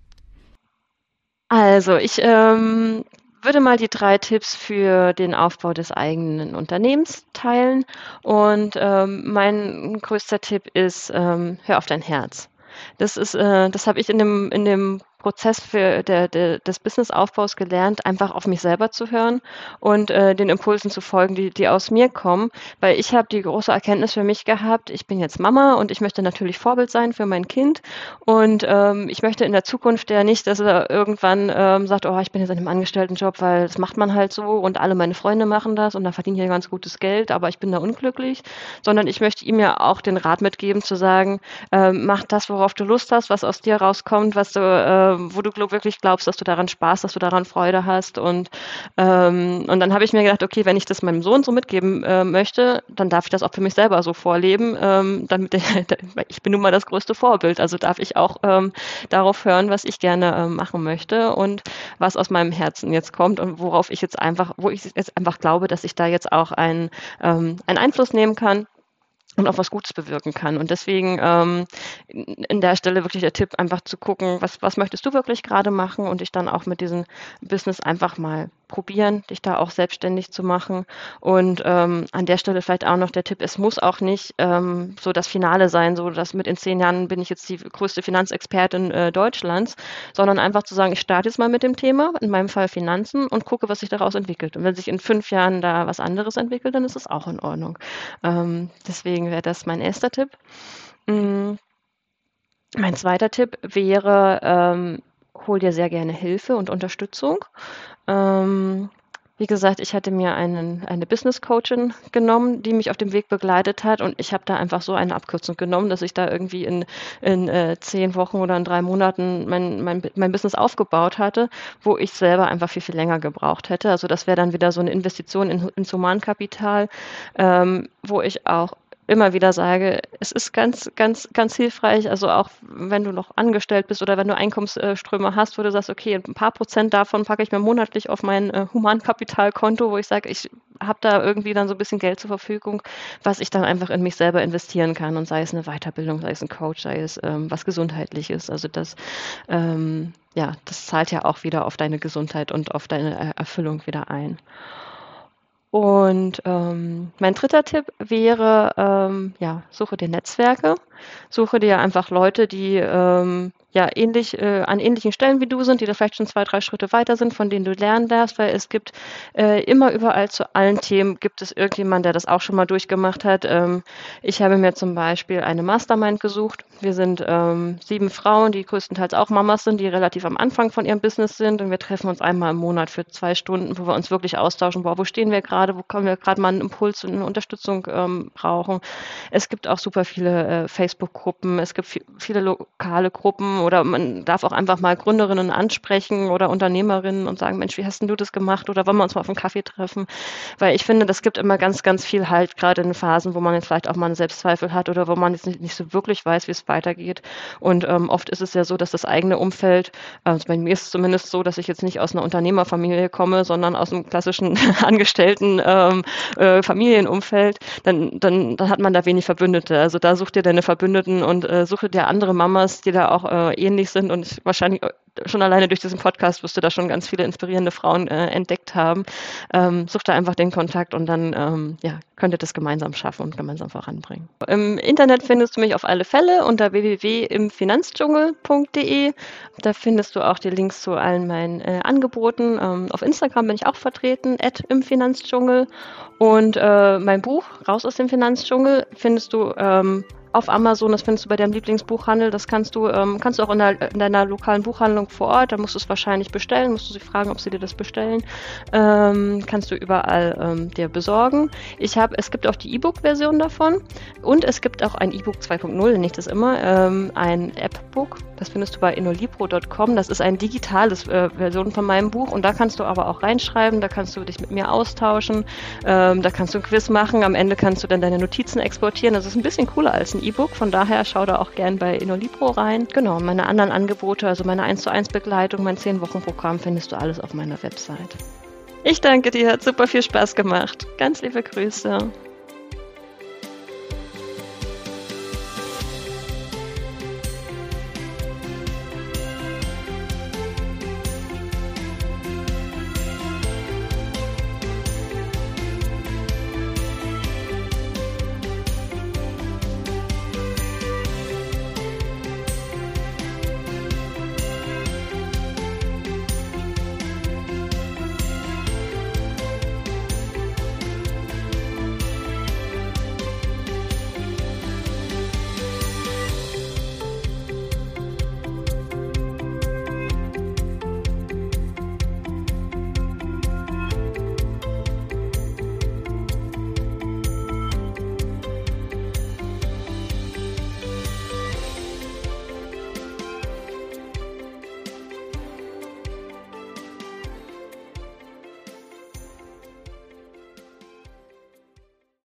Also, ich ähm, würde mal die drei Tipps für den Aufbau des eigenen Unternehmens teilen. Und ähm, mein größter Tipp ist, ähm, hör auf dein Herz. Das ist, äh, das habe ich in dem, in dem Prozess für der, der, des Businessaufbaus gelernt, einfach auf mich selber zu hören und äh, den Impulsen zu folgen, die, die aus mir kommen. Weil ich habe die große Erkenntnis für mich gehabt, ich bin jetzt Mama und ich möchte natürlich Vorbild sein für mein Kind. Und ähm, ich möchte in der Zukunft ja nicht, dass er irgendwann ähm, sagt, oh, ich bin jetzt in einem Angestelltenjob, weil das macht man halt so und alle meine Freunde machen das und da verdienen hier ganz gutes Geld, aber ich bin da unglücklich. Sondern ich möchte ihm ja auch den Rat mitgeben, zu sagen, ähm, mach das, worauf du Lust hast, was aus dir rauskommt, was du äh, ähm, wo du glaub, wirklich glaubst, dass du daran Spaß, dass du daran Freude hast. Und, ähm, und dann habe ich mir gedacht, okay, wenn ich das meinem Sohn so mitgeben äh, möchte, dann darf ich das auch für mich selber so vorleben. Ähm, damit ich bin nun mal das größte Vorbild, also darf ich auch ähm, darauf hören, was ich gerne äh, machen möchte und was aus meinem Herzen jetzt kommt und worauf ich jetzt einfach, wo ich jetzt einfach glaube, dass ich da jetzt auch einen, ähm, einen Einfluss nehmen kann und auch was Gutes bewirken kann. Und deswegen ähm, in der Stelle wirklich der Tipp, einfach zu gucken, was, was möchtest du wirklich gerade machen und dich dann auch mit diesem Business einfach mal probieren, dich da auch selbstständig zu machen. Und ähm, an der Stelle vielleicht auch noch der Tipp, es muss auch nicht ähm, so das Finale sein, so dass mit in zehn Jahren bin ich jetzt die größte Finanzexpertin äh, Deutschlands, sondern einfach zu sagen, ich starte jetzt mal mit dem Thema, in meinem Fall Finanzen, und gucke, was sich daraus entwickelt. Und wenn sich in fünf Jahren da was anderes entwickelt, dann ist es auch in Ordnung. Ähm, deswegen wäre das mein erster Tipp. Mhm. Mein zweiter Tipp wäre, ähm, hol dir sehr gerne Hilfe und Unterstützung. Ähm, wie gesagt, ich hatte mir einen, eine Business Coachin genommen, die mich auf dem Weg begleitet hat und ich habe da einfach so eine Abkürzung genommen, dass ich da irgendwie in, in äh, zehn Wochen oder in drei Monaten mein, mein, mein Business aufgebaut hatte, wo ich selber einfach viel, viel länger gebraucht hätte. Also das wäre dann wieder so eine Investition in, ins Humankapital, ähm, wo ich auch immer wieder sage, es ist ganz, ganz, ganz hilfreich, also auch wenn du noch angestellt bist oder wenn du Einkommensströme hast, wo du sagst, okay, ein paar Prozent davon packe ich mir monatlich auf mein äh, Humankapitalkonto, wo ich sage, ich habe da irgendwie dann so ein bisschen Geld zur Verfügung, was ich dann einfach in mich selber investieren kann und sei es eine Weiterbildung, sei es ein Coach, sei es ähm, was gesundheitliches. Also das, ähm, ja, das zahlt ja auch wieder auf deine Gesundheit und auf deine Erfüllung wieder ein. Und ähm, mein dritter Tipp wäre, ähm, ja, suche dir Netzwerke, suche dir einfach Leute, die ähm, ja ähnlich äh, an ähnlichen Stellen wie du sind, die da vielleicht schon zwei, drei Schritte weiter sind, von denen du lernen darfst, weil es gibt äh, immer überall zu allen Themen gibt es irgendjemand, der das auch schon mal durchgemacht hat. Ähm, ich habe mir zum Beispiel eine Mastermind gesucht. Wir sind ähm, sieben Frauen, die größtenteils auch Mamas sind, die relativ am Anfang von ihrem Business sind und wir treffen uns einmal im Monat für zwei Stunden, wo wir uns wirklich austauschen, boah, wo stehen wir gerade, wo können wir gerade mal einen Impuls und eine Unterstützung ähm, brauchen. Es gibt auch super viele äh, Facebook-Gruppen, es gibt viele lokale Gruppen oder man darf auch einfach mal Gründerinnen ansprechen oder Unternehmerinnen und sagen, Mensch, wie hast denn du das gemacht oder wollen wir uns mal auf einen Kaffee treffen? Weil ich finde, das gibt immer ganz, ganz viel Halt, gerade in Phasen, wo man jetzt vielleicht auch mal einen Selbstzweifel hat oder wo man jetzt nicht, nicht so wirklich weiß, wie es weitergeht. Und ähm, oft ist es ja so, dass das eigene Umfeld, also bei mir ist es zumindest so, dass ich jetzt nicht aus einer Unternehmerfamilie komme, sondern aus einem klassischen Angestellten ähm, äh, Familienumfeld, dann, dann, dann hat man da wenig Verbündete. Also da such dir deine Verbündeten und äh, suche dir andere Mamas, die da auch äh, ähnlich sind und wahrscheinlich äh, schon alleine durch diesen Podcast wirst du da schon ganz viele inspirierende Frauen äh, entdeckt haben. Ähm, such da einfach den Kontakt und dann ähm, ja, könnt ihr das gemeinsam schaffen und gemeinsam voranbringen. Im Internet findest du mich auf alle Fälle unter www.imfinanzdschungel.de. Da findest du auch die Links zu allen meinen äh, Angeboten. Ähm, auf Instagram bin ich auch vertreten, at im Finanzdschungel. Und äh, mein Buch, Raus aus dem Finanzdschungel, findest du ähm, auf Amazon, das findest du bei deinem Lieblingsbuchhandel, das kannst du, ähm, kannst du auch in, der, in, deiner lokalen Buchhandlung vor Ort, da musst du es wahrscheinlich bestellen, musst du sie fragen, ob sie dir das bestellen, ähm, kannst du überall ähm, dir besorgen. Ich habe, es gibt auch die E-Book-Version davon. Und es gibt auch ein E-Book 2.0, nicht das immer, ähm, ein App-Book, das findest du bei inolibro.com, das ist ein digitales äh, Version von meinem Buch. Und da kannst du aber auch reinschreiben, da kannst du dich mit mir austauschen, ähm, da kannst du ein Quiz machen, am Ende kannst du dann deine Notizen exportieren, das ist ein bisschen cooler als ein E-Book. Von daher schau da auch gern bei InnoLibro rein. Genau, meine anderen Angebote, also meine 1 zu 1 Begleitung, mein 10-Wochen-Programm findest du alles auf meiner Website. Ich danke dir, hat super viel Spaß gemacht. Ganz liebe Grüße.